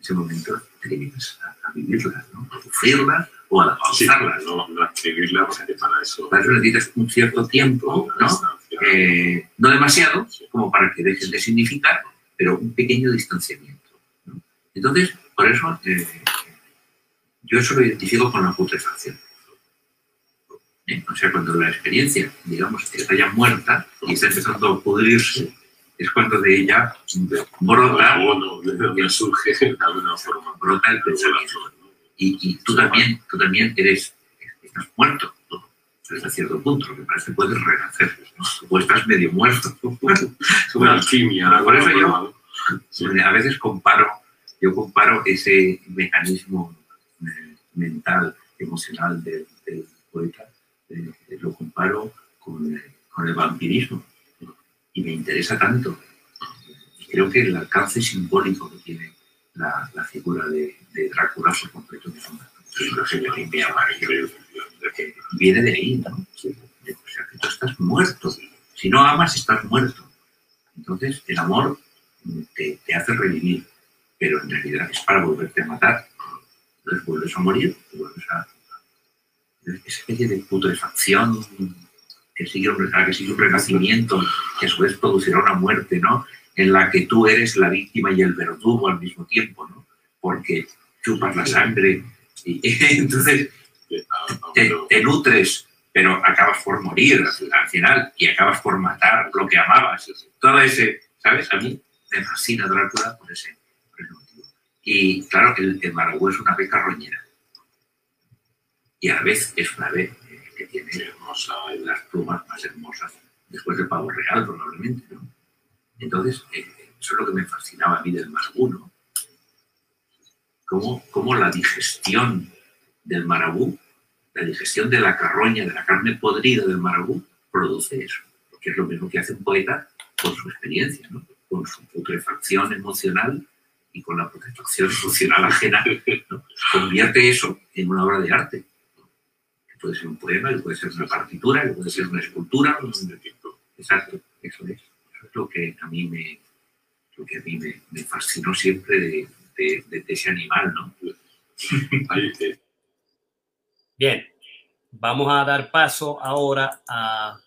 ese momento te limitas a, a vivirlas, ¿no? a sufrirlas o a Sí, pausarlas. no, no escribirla, porque para eso. Para eso necesitas un cierto tiempo, ¿no? Distancia. Eh, no demasiado, como para que dejen de significar, pero un pequeño distanciamiento. ¿no? Entonces, por eso eh, yo eso lo identifico con la putrefacción. ¿Eh? O sea, cuando la experiencia, digamos, está ya muerta y está empezando a pudrirse, es cuando de ella brota, bueno, donde surge de alguna forma. brota el pensamiento. Y, y tú también, tú también eres, estás muerto, ¿no? hasta cierto punto, lo que pasa es que puedes renacer, ¿no? o estás medio muerto. Es una alquimia. Por eso yo-. A veces comparo, yo comparo ese mecanismo eh, mental, emocional del, del poeta, eh, lo comparo con, eh, con el vampirismo. Y me interesa tanto. Creo que el alcance simbólico que tiene la, figura de, Drácula por completo una es una cosa que que viene de ahí, ¿no? O sea, que tú estás muerto. Si no amas, estás muerto. Entonces, el amor te, hace revivir, pero en realidad es para volverte a matar. Entonces vuelves a morir, vuelves a... Esa especie de putrefacción que sigue, un, que un renacimiento, que a su vez producirá una muerte, ¿no? En la que tú eres la víctima y el verdugo al mismo tiempo, ¿no? Porque chupas la sangre y entonces te, nutres, pero acabas por morir al, al final y acabas por matar lo que amabas. Todo ese, ¿sabes? A mí me fascina Drácula por ese, por ese motivo. Y claro, el, el Marabú es una ave carroñera. Y a la vez es una eh, que tiene hermosa, las plumas más hermosas, después del pavo real probablemente, ¿no? Entonces, eh, eso es lo que me fascinaba a mí del Marabú. Cómo, cómo la digestión del marabú, la digestión de la carroña, de la carne podrida del marabú, produce eso. Porque es lo mismo que hace un poeta con su experiencia, ¿no? con su putrefacción emocional y con la putrefacción emocional ajena. Convierte eso en una obra de arte. Puede ser un poema, que puede ser una partitura, que puede ser una escultura. un- Exacto, eso es. Eso es lo que a mí me, lo que a mí me, me fascinó siempre de, de- de ese animal, ¿no? Bien, vamos a dar paso ahora a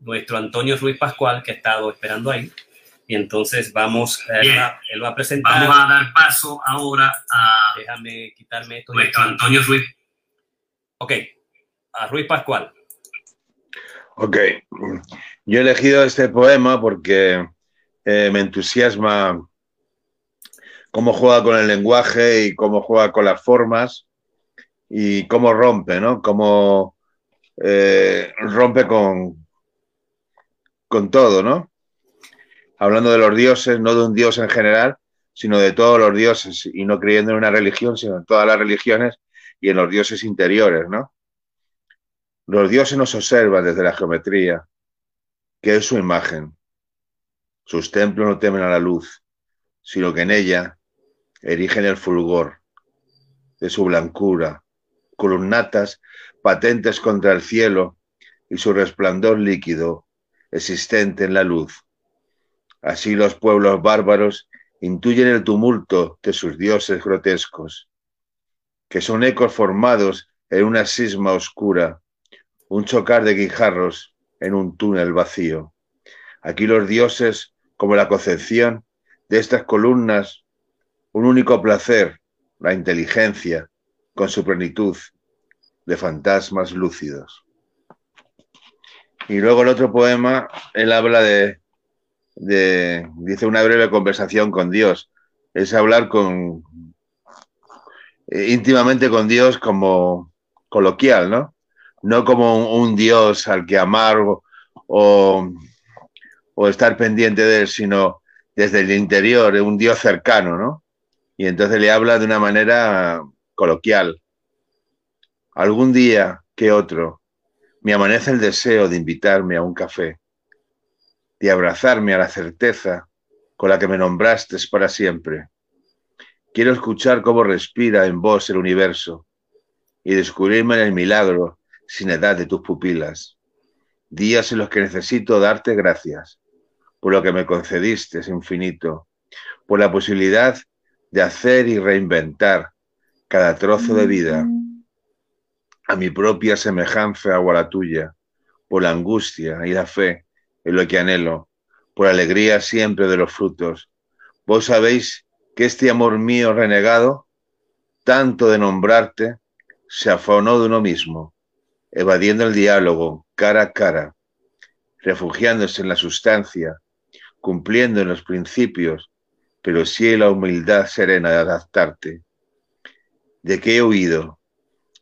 nuestro Antonio Ruiz Pascual, que ha estado esperando ahí. Y entonces vamos, eh, va- él va a presentar. Vamos a dar paso ahora a Déjame quitarme esto. de nuestro aquí. Antonio Ruiz. Ok, a Ruiz Pascual. Ok, yo he elegido este poema porque eh, me entusiasma cómo juega con el lenguaje y cómo juega con las formas y cómo rompe, ¿no? Cómo eh, rompe con, con todo, ¿no? Hablando de los dioses, no de un dios en general, sino de todos los dioses y no creyendo en una religión, sino en todas las religiones y en los dioses interiores, ¿no? Los dioses nos observan desde la geometría, que es su imagen. Sus templos no temen a la luz, sino que en ella erigen el fulgor de su blancura, columnatas patentes contra el cielo y su resplandor líquido existente en la luz. Así los pueblos bárbaros intuyen el tumulto de sus dioses grotescos, que son ecos formados en una sisma oscura un chocar de guijarros en un túnel vacío. Aquí los dioses, como la concepción de estas columnas, un único placer, la inteligencia, con su plenitud de fantasmas lúcidos. Y luego el otro poema, él habla de, de dice una breve conversación con Dios, es hablar con eh, íntimamente con Dios como coloquial, ¿no? no como un, Dios al que amar o, o, o, estar pendiente de él, sino desde el interior, un Dios cercano, ¿no? Y entonces le habla de una manera coloquial. Algún día que otro, me amanece el deseo de invitarme a un café, de abrazarme a la certeza con la que me nombraste para siempre. Quiero escuchar cómo respira en vos el universo y descubrirme en el milagro sin edad de tus pupilas. Días en los que necesito darte gracias por lo que me concediste infinito, por la posibilidad de hacer y reinventar cada trozo de vida a mi propia semejanza o a la tuya, por la angustia y la fe en lo que anhelo, por alegría siempre de los frutos. Vos sabéis que este amor mío renegado, tanto de nombrarte, se afaonó de uno mismo, evadiendo el diálogo cara a cara, refugiándose en la sustancia, cumpliendo en los principios, pero sí en la humildad serena de adaptarte. ¿De qué he huido?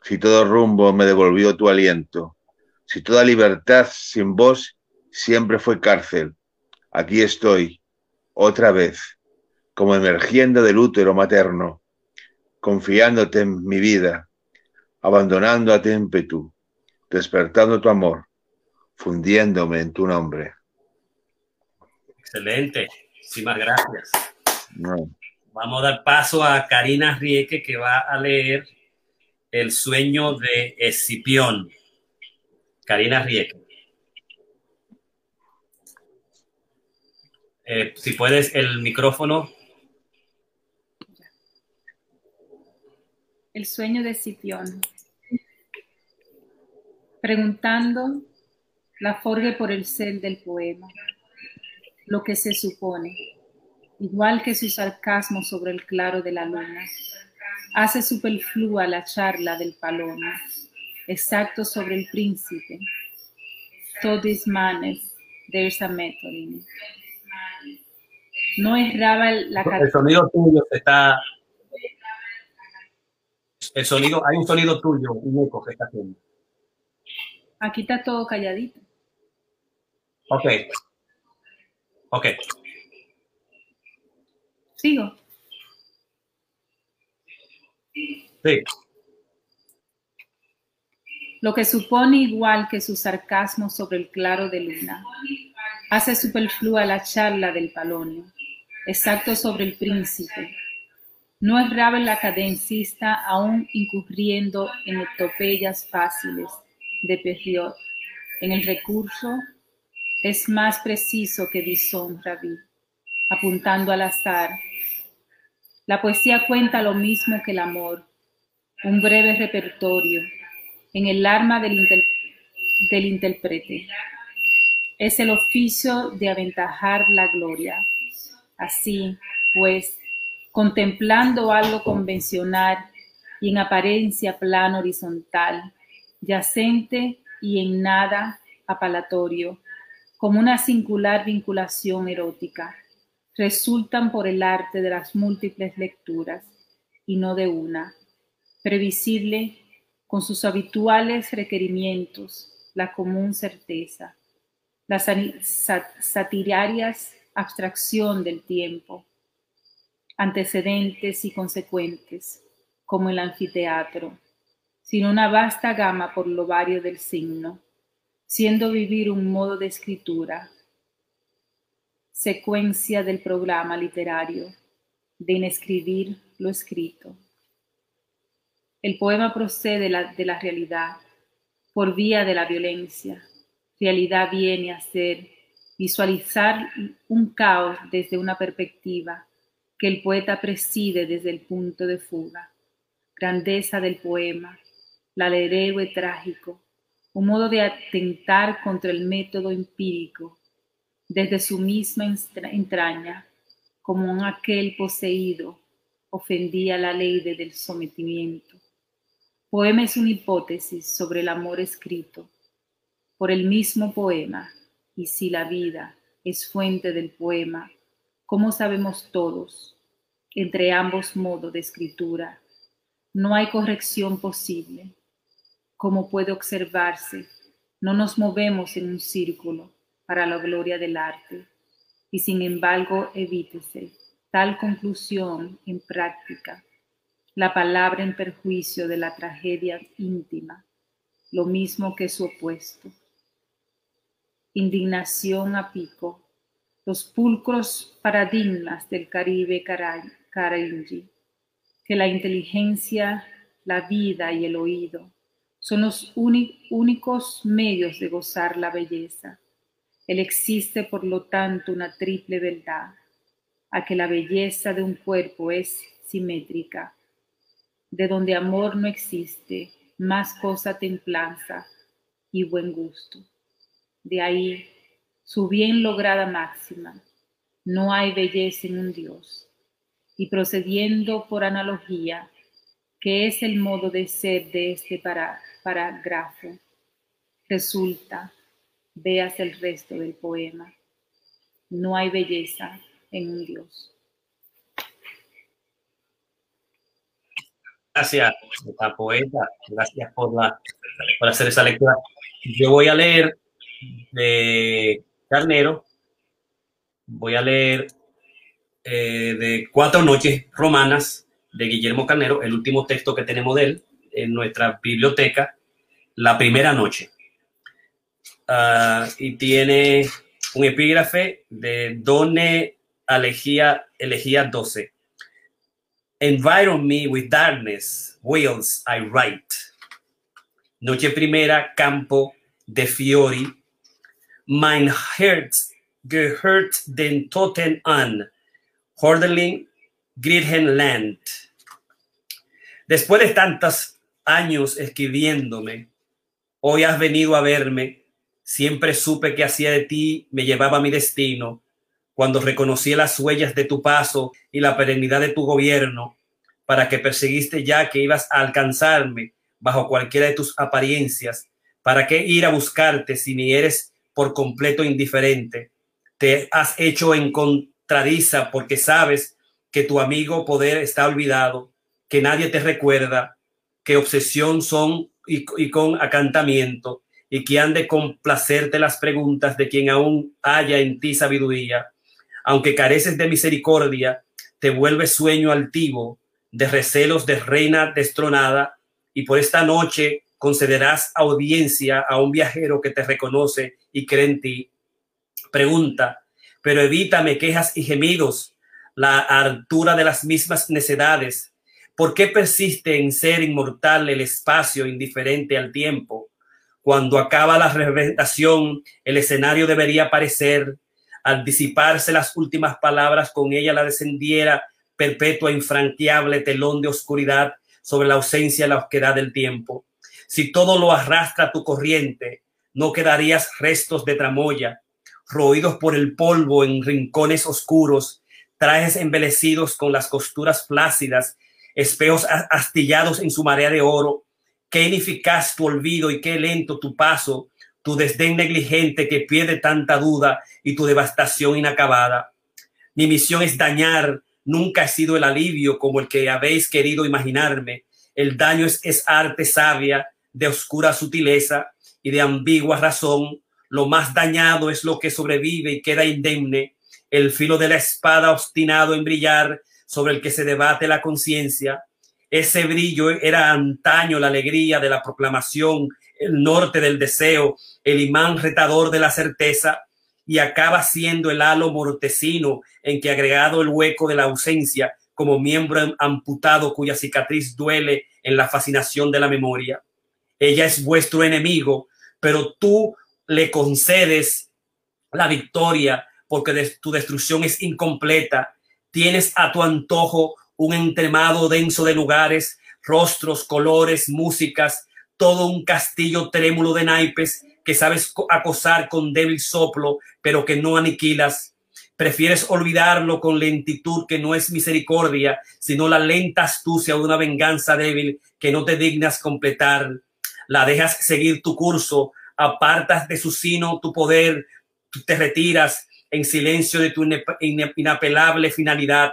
Si todo rumbo me devolvió tu aliento, si toda libertad sin vos siempre fue cárcel, aquí estoy, otra vez, como emergiendo del útero materno, confiándote en mi vida, abandonando a tu ímpetu, despertando tu amor, fundiéndome en tu nombre. Excelente. Muchísimas gracias. No. Vamos a dar paso a Karina Rieke que va a leer El sueño de Escipión. Karina Rieke. Eh, si puedes, el micrófono. El sueño de Escipión. Preguntando la forgue por el cel del poema, lo que se supone, igual que su sarcasmo sobre el claro de la luna, hace superflua la charla del palomo, exacto sobre el príncipe. Todis manes, there's a method in it. No erraba la El sonido tuyo está. El sonido, hay un sonido tuyo, un eco que está haciendo. Aquí está todo calladito. Ok. Ok. Sigo. Sí. Lo que supone igual que su sarcasmo sobre el claro de luna, hace superflua la charla del palonio, exacto sobre el príncipe. No erraba el cadencista aún incurriendo en etopeyas fáciles de Perriot. En el recurso es más preciso que Bison Rabi, apuntando al azar. La poesía cuenta lo mismo que el amor, un breve repertorio en el arma del, del intérprete. Es el oficio de aventajar la gloria. Así, pues, contemplando algo convencional y en apariencia plano horizontal, yacente y en nada apalatorio, como una singular vinculación erótica, resultan por el arte de las múltiples lecturas y no de una, previsible con sus habituales requerimientos, la común certeza, sa- satirarias abstracción del tiempo, antecedentes y consecuentes, como el anfiteatro, sino una vasta gama por lo vario del signo, siendo vivir un modo de escritura, secuencia del programa literario, de inescribir lo escrito. El poema procede de la, de la realidad por vía de la violencia. Realidad viene a ser visualizar un caos desde una perspectiva que el poeta preside desde el punto de fuga. Grandeza del poema, la del héroe trágico, un modo de atentar contra el método empírico desde su misma entra- entraña, como un aquel poseído ofendía la ley de- del sometimiento. Poema es una hipótesis sobre el amor escrito por el mismo poema, y si la vida es fuente del poema, ¿cómo sabemos todos, entre ambos modos de escritura, no hay corrección posible? Como puede observarse, no nos movemos en un círculo para la gloria del arte, y sin embargo evítese tal conclusión en práctica, la palabra en perjuicio de la tragedia íntima, lo mismo que su opuesto. Indignación a pico, los pulcros paradigmas del Caribe Que la inteligencia, la vida y el oído son los únicos medios de gozar la belleza. Él existe, por lo tanto, una triple verdad, a que la belleza de un cuerpo es simétrica, de donde amor no existe, más cosa templanza y buen gusto. De ahí su bien lograda máxima, no hay belleza en un Dios. Y procediendo por analogía, que es el modo de ser de este parágrafo, resulta, veas el resto del poema, no hay belleza en un Dios. Gracias, la poeta. Gracias por, la, por hacer esa lectura. Yo voy a leer de Carnero, voy a leer eh, de Cuatro Noches Romanas de Guillermo Carnero, el último texto que tenemos de él en nuestra biblioteca, La Primera Noche. Uh, y tiene un epígrafe de Done Elegía 12. Environ me with darkness, wheels I write. Noche primera, campo de fiori. Mein Herz gehört den Toten an. Hordeling, Land. Después de tantos años escribiéndome, hoy has venido a verme. Siempre supe que hacía de ti me llevaba a mi destino cuando reconocí las huellas de tu paso y la perennidad de tu gobierno, para que perseguiste ya que ibas a alcanzarme bajo cualquiera de tus apariencias, ¿para qué ir a buscarte si ni eres por completo indiferente? Te has hecho en contradiza porque sabes que tu amigo poder está olvidado, que nadie te recuerda, que obsesión son y, y con acantamiento, y que han de complacerte las preguntas de quien aún haya en ti sabiduría aunque careces de misericordia, te vuelves sueño altivo, de recelos de reina destronada, y por esta noche concederás audiencia a un viajero que te reconoce y cree en ti. Pregunta, pero evítame quejas y gemidos, la altura de las mismas necedades. ¿Por qué persiste en ser inmortal el espacio indiferente al tiempo? Cuando acaba la revelación, el escenario debería parecer al disiparse las últimas palabras, con ella la descendiera perpetua, infranqueable telón de oscuridad sobre la ausencia y la osquedad del tiempo. Si todo lo arrastra tu corriente, no quedarías restos de tramoya, roídos por el polvo en rincones oscuros, trajes embelecidos con las costuras flácidas, espejos astillados en su marea de oro. Qué ineficaz tu olvido y qué lento tu paso tu desdén negligente que pierde tanta duda y tu devastación inacabada. Mi misión es dañar, nunca he sido el alivio como el que habéis querido imaginarme. El daño es, es arte sabia, de oscura sutileza y de ambigua razón. Lo más dañado es lo que sobrevive y queda indemne. El filo de la espada obstinado en brillar sobre el que se debate la conciencia. Ese brillo era antaño la alegría de la proclamación el norte del deseo, el imán retador de la certeza, y acaba siendo el halo mortecino en que agregado el hueco de la ausencia como miembro amputado cuya cicatriz duele en la fascinación de la memoria. Ella es vuestro enemigo, pero tú le concedes la victoria porque tu destrucción es incompleta. Tienes a tu antojo un entremado denso de lugares, rostros, colores, músicas, todo un castillo trémulo de naipes que sabes acosar con débil soplo, pero que no aniquilas. Prefieres olvidarlo con lentitud que no es misericordia, sino la lenta astucia de una venganza débil que no te dignas completar. La dejas seguir tu curso, apartas de su sino tu poder, te retiras en silencio de tu inapelable finalidad.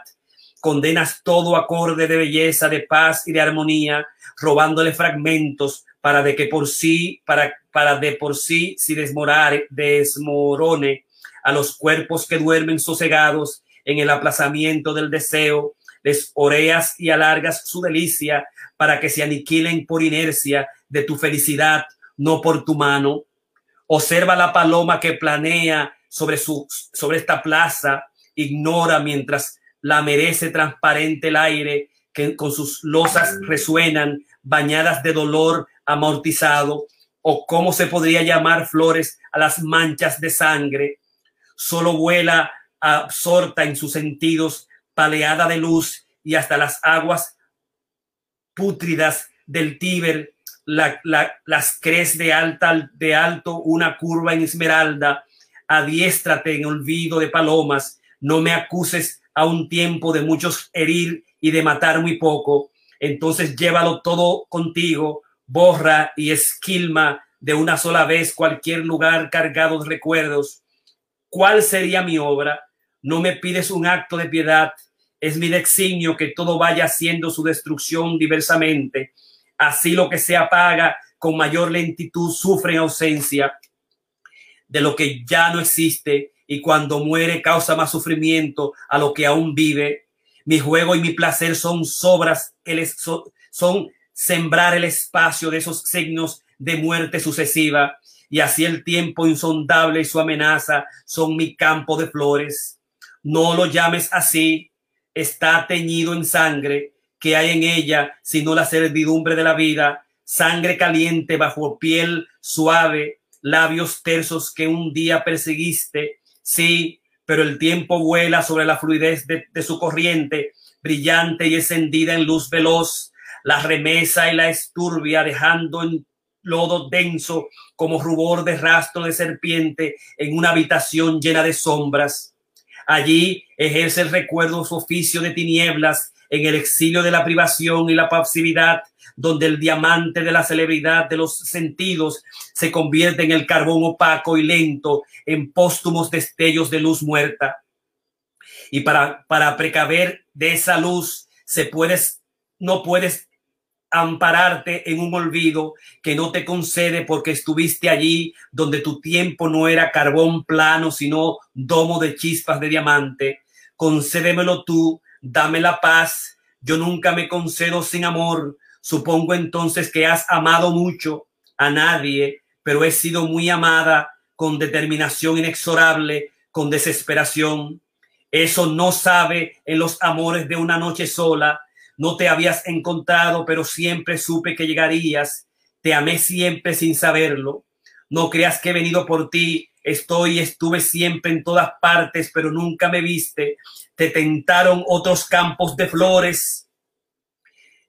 Condenas todo acorde de belleza, de paz y de armonía, robándole fragmentos para de que por sí, para, para de por sí, si desmorare, desmorone a los cuerpos que duermen sosegados en el aplazamiento del deseo, les oreas y alargas su delicia para que se aniquilen por inercia de tu felicidad, no por tu mano. Observa la paloma que planea sobre, su, sobre esta plaza, ignora mientras la merece transparente el aire que con sus losas resuenan, bañadas de dolor amortizado, o cómo se podría llamar flores a las manchas de sangre. Solo vuela absorta en sus sentidos, paleada de luz y hasta las aguas pútridas del Tíber, la, las crees de, alta, de alto una curva en esmeralda, adiéstrate en olvido de palomas, no me acuses a un tiempo de muchos herir y de matar muy poco, entonces llévalo todo contigo, borra y esquilma de una sola vez cualquier lugar cargado de recuerdos. ¿Cuál sería mi obra? No me pides un acto de piedad, es mi designio que todo vaya haciendo su destrucción diversamente. Así lo que se apaga con mayor lentitud sufre en ausencia de lo que ya no existe y cuando muere causa más sufrimiento a lo que aún vive. Mi juego y mi placer son sobras, son sembrar el espacio de esos signos de muerte sucesiva y así el tiempo insondable y su amenaza son mi campo de flores. No lo llames así, está teñido en sangre que hay en ella, sino la servidumbre de la vida, sangre caliente bajo piel suave, labios tersos que un día perseguiste, sí, pero el tiempo vuela sobre la fluidez de, su corriente, brillante y encendida en luz veloz, la remesa y la esturbia, dejando en lodo denso como rubor de rastro de serpiente en una habitación llena de sombras. Allí ejerce el recuerdo su oficio de tinieblas en el exilio de la privación y la pasividad, donde el diamante de la celebridad de los sentidos se convierte en el carbón opaco y lento, en póstumos destellos de luz muerta. Y para, para precaver de esa luz, se puedes, no puedes ampararte en un olvido que no te concede porque estuviste allí donde tu tiempo no era carbón plano, sino domo de chispas de diamante. Concédemelo tú, dame la paz. Yo nunca me concedo sin amor. Supongo entonces que has amado mucho a nadie, pero he sido muy amada con determinación inexorable, con desesperación. Eso no sabe en los amores de una noche sola, no te habías encontrado, pero siempre supe que llegarías. Te amé siempre sin saberlo. No creas que he venido por ti. Estoy estuve siempre en todas partes, pero nunca me viste. Te tentaron otros campos de flores.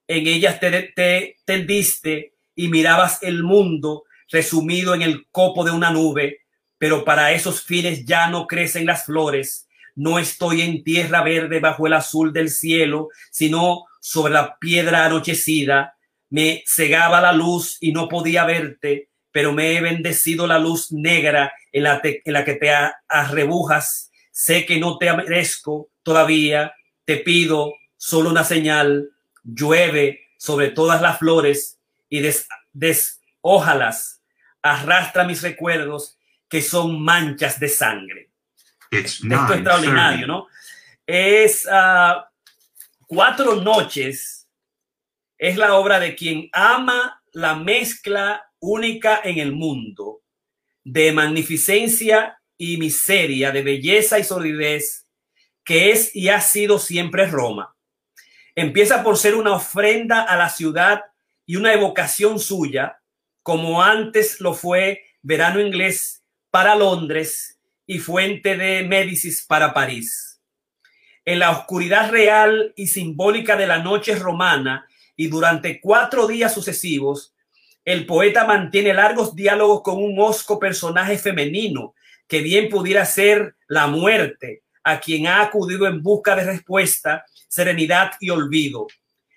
En ellas te, te tendiste y mirabas el mundo resumido en el copo de una nube, pero para esos fines ya no crecen las flores. No estoy en tierra verde bajo el azul del cielo, sino sobre la piedra anochecida, me cegaba la luz y no podía verte, pero me he bendecido la luz negra en la, en la que te arrebujas. Sé que no te merezco todavía, te pido solo una señal, llueve sobre todas las flores y des, desójalas, arrastra mis recuerdos que son manchas de sangre. Esto es extraordinario, ¿no? Es uh, Cuatro noches es la obra de quien ama la mezcla única en el mundo de magnificencia y miseria, de belleza y sordidez, que es y ha sido siempre Roma. Empieza por ser una ofrenda a la ciudad y una evocación suya, como antes lo fue verano inglés para Londres y fuente de Médicis para París en la oscuridad real y simbólica de la noche romana y durante cuatro días sucesivos, el poeta mantiene largos diálogos con un osco personaje femenino que bien pudiera ser la muerte, a quien ha acudido en busca de respuesta, serenidad y olvido.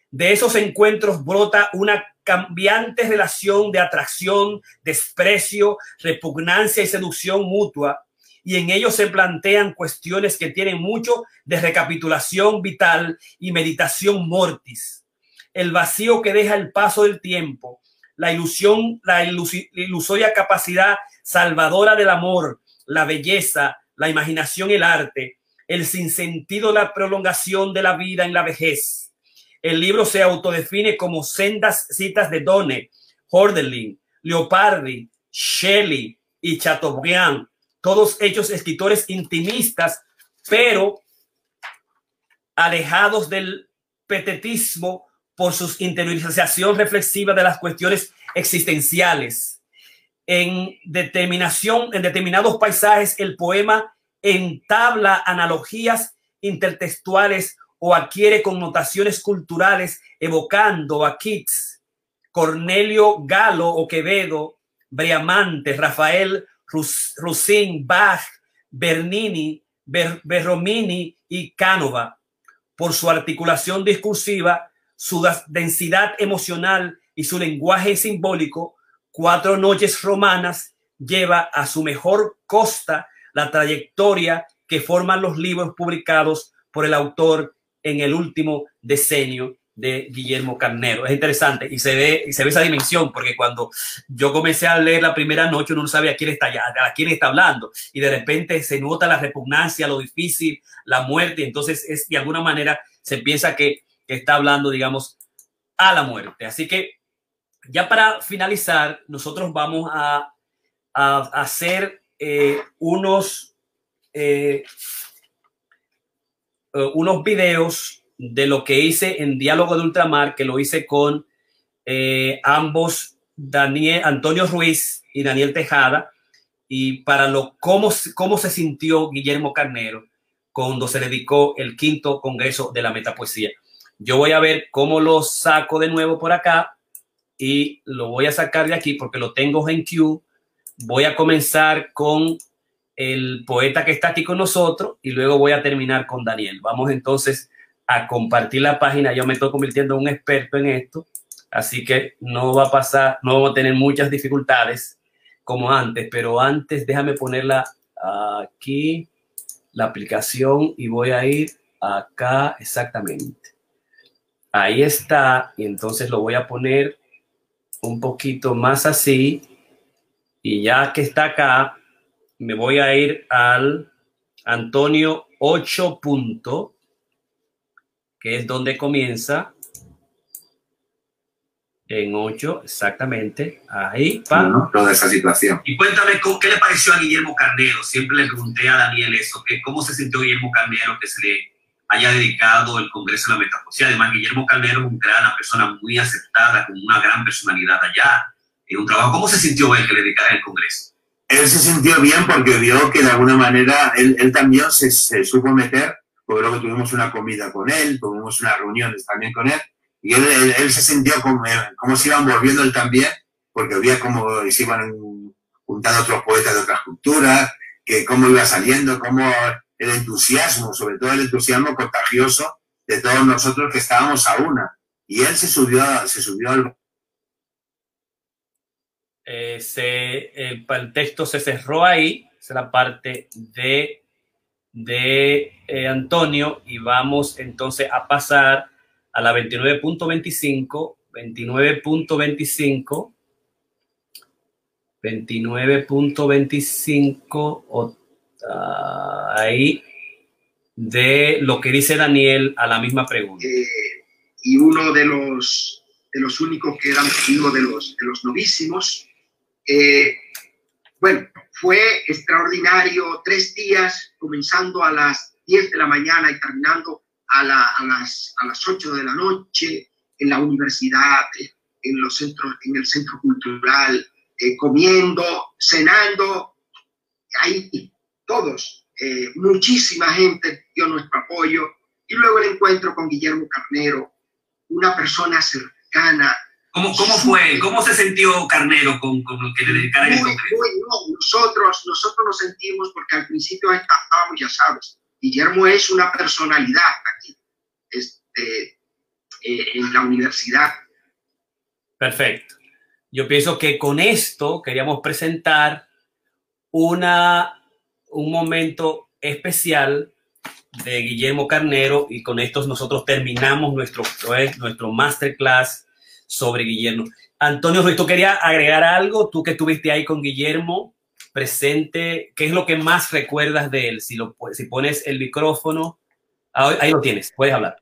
De esos encuentros brota una cambiante relación de atracción, desprecio, repugnancia y seducción mutua, y en ellos se plantean cuestiones que tienen mucho de recapitulación vital y meditación mortis. El vacío que deja el paso del tiempo, la ilusión, la ilusoria capacidad salvadora del amor, la belleza, la imaginación, el arte, el sinsentido, la prolongación de la vida en la vejez. El libro se autodefine como sendas citas de Donne, Horderling, Leopardi, Shelley y Chateaubriand, todos ellos escritores intimistas, pero alejados del petetismo por su interiorización reflexiva de las cuestiones existenciales. En determinación, en determinados paisajes, el poema entabla analogías intertextuales o adquiere connotaciones culturales, evocando a Keats, Cornelio Galo o Quevedo, Briamante, Rafael Russin, Bach, Bernini, Berromini y Cánova. Por su articulación discursiva, su densidad emocional y su lenguaje simbólico, Cuatro Noches Romanas lleva a su mejor costa la trayectoria que forman los libros publicados por el autor en el último decenio de Guillermo Carnero. Es interesante y se ve, y se ve esa dimensión, porque cuando yo comencé a leer la primera noche, uno no sabía a quién está, a quién está hablando, y de repente se nota la repugnancia, lo difícil, la muerte, entonces es de alguna manera se piensa que, está hablando, digamos, a la muerte. Así que ya para finalizar, nosotros vamos a, a, hacer eh, unos, eh, eh, unos videos de lo que hice en Diálogo de Ultramar, que lo hice con eh, ambos, Daniel, Antonio Ruiz y Daniel Tejada, y para lo cómo, cómo se sintió Guillermo Carnero cuando se dedicó el quinto congreso de la metapoesía. Yo voy a ver cómo lo saco de nuevo por acá y lo voy a sacar de aquí porque lo tengo en Q. Voy a comenzar con el poeta que está aquí con nosotros y luego voy a terminar con Daniel. Vamos entonces a compartir la página. Yo me estoy convirtiendo en un experto en esto, así que no va a pasar, no vamos a tener muchas dificultades como antes, pero antes déjame ponerla aquí, la aplicación, y voy a ir acá exactamente. Ahí está, y entonces lo voy a poner un poquito más así, y ya que está acá, me voy a ir al Antonio 8 que es donde comienza. En 8, exactamente. Ahí, pa. toda esa situación. Y cuéntame, ¿qué le pareció a Guillermo Carnero? Siempre le pregunté a Daniel eso, que cómo se sintió Guillermo Carnero que se le haya dedicado el Congreso de la Metapoesía. Además, Guillermo Carnero es una persona muy aceptada, con una gran personalidad allá, en un trabajo. ¿Cómo se sintió él que le dedicara el Congreso? Él se sintió bien porque vio que de alguna manera él, él también se, se supo meter porque luego tuvimos una comida con él, tuvimos unas reuniones también con él, y él, él, se sintió como, como se iban volviendo él también, porque veía cómo se iban juntando otros poetas de otras culturas, que cómo iba saliendo, cómo el entusiasmo, sobre todo el entusiasmo contagioso de todos nosotros que estábamos a una. Y él se subió, se subió al... Eh, se, el, el texto se cerró ahí, es la parte de de eh, Antonio y vamos entonces a pasar a la 29.25, 29.25, 29.25, ahí, de lo que dice Daniel a la misma pregunta. Eh, y uno de los, de los únicos que eran uno de los, de los novísimos, eh, bueno, fue extraordinario, tres días, comenzando a las 10 de la mañana y terminando a, las, a las 8 de la noche en la universidad, en, los centros, en el centro cultural, eh, comiendo, cenando, ahí todos, eh, muchísima gente dio nuestro apoyo. Y luego el encuentro con Guillermo Carnero, una persona cercana, ¿Cómo, cómo fue? ¿Cómo se sintió Carnero con, con lo que le dedicaron el Congreso? nosotros, nosotros nos sentimos, porque al principio estábamos, ya sabes, Guillermo es una personalidad aquí, este, eh, en la universidad. Perfecto. Yo pienso que con esto queríamos presentar una, un momento especial de Guillermo Carnero y con esto nosotros terminamos nuestro, nuestro masterclass sobre Guillermo. Antonio ¿tú querías agregar algo? Tú que estuviste ahí con Guillermo presente, ¿qué es lo que más recuerdas de él? Si, lo, si pones el micrófono, ah, ahí lo tienes, puedes hablar.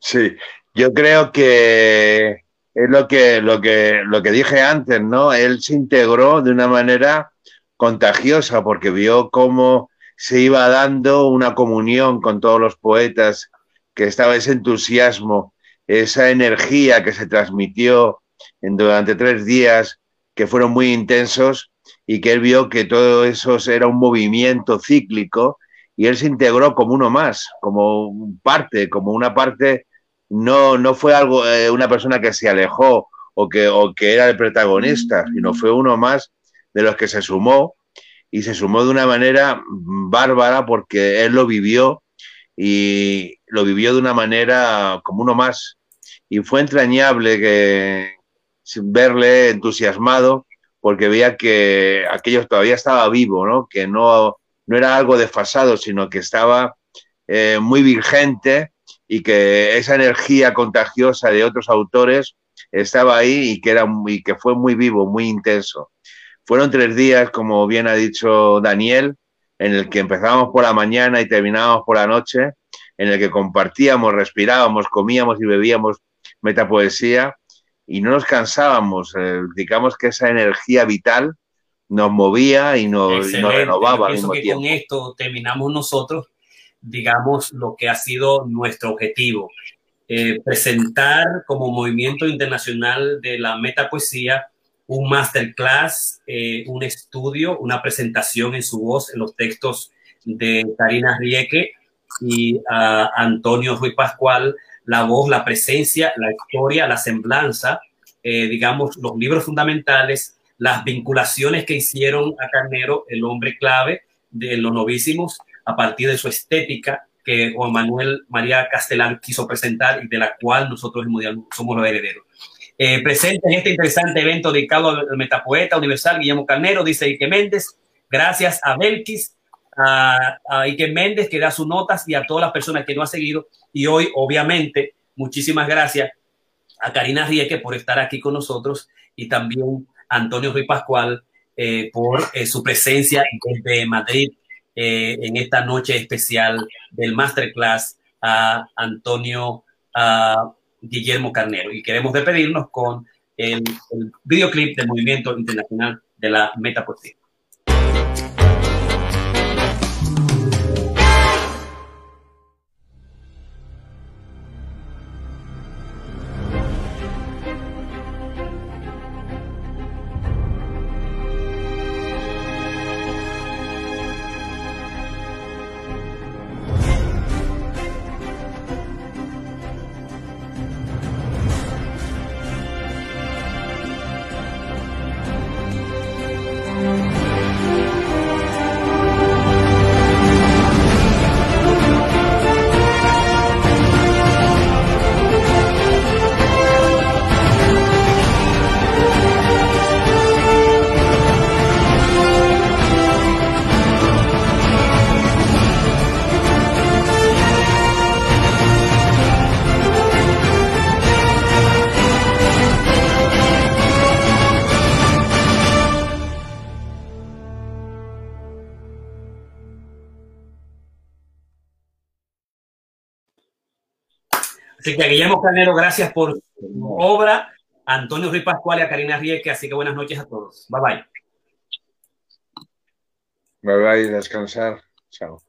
Sí, yo creo que es lo que, lo que, lo que dije antes, ¿no? Él se integró de una manera contagiosa porque vio cómo se iba dando una comunión con todos los poetas, que estaba ese entusiasmo, esa energía que se transmitió en, durante tres días que fueron muy intensos y que él vio que todo eso era un movimiento cíclico y él se integró como uno más, como parte, como una parte no, no fue algo, eh, una persona que se alejó o que, o que era el protagonista, sino fue uno más de los que se sumó y se sumó de una manera bárbara porque él lo vivió y lo vivió de una manera como uno más. Y fue entrañable que verle entusiasmado porque veía que aquello todavía estaba vivo, ¿no? que no, no era algo desfasado, sino que estaba eh, muy vigente y que esa energía contagiosa de otros autores estaba ahí y que, era, y que fue muy vivo, muy intenso. Fueron tres días, como bien ha dicho Daniel, en el que empezábamos por la mañana y terminábamos por la noche, en el que compartíamos, respirábamos, comíamos y bebíamos metapoesía y no nos cansábamos. Eh, digamos que esa energía vital nos movía y nos, nos renovaba. Al mismo que con esto terminamos nosotros digamos, lo que ha sido nuestro objetivo. Eh, presentar como movimiento internacional de la metapoesía un masterclass, eh, un estudio, una presentación en su voz en los textos de Karina Rieke y Antonio Ruiz Pascual, la voz, la presencia, la historia, la semblanza, eh, digamos, los libros fundamentales, las vinculaciones que hicieron a Carnero, el hombre clave de los novísimos, a partir de su estética que Juan Manuel María Castellán quiso presentar y de la cual nosotros somos los herederos. Eh, presente en este interesante evento dedicado al metapoeta universal Guillermo Carnero, dice Ike Méndez, gracias a Belkis, a, a Ike Méndez que da sus notas y a todas las personas que nos han seguido. Y hoy, obviamente, muchísimas gracias a Karina Rieke por estar aquí con nosotros y también a Antonio Ruiz Pascual eh, por eh, su presencia desde Madrid eh, en esta noche especial del masterclass a Antonio Guillermo Carnero. Y queremos despedirnos con el, el videoclip del Movimiento Internacional de la Metapoesía. Así que a Guillermo Carnero, gracias por su obra. Antonio Ruiz Pascual y a Karina Rieke, así que buenas noches a todos. Bye bye. Bye bye, descansar. Chao.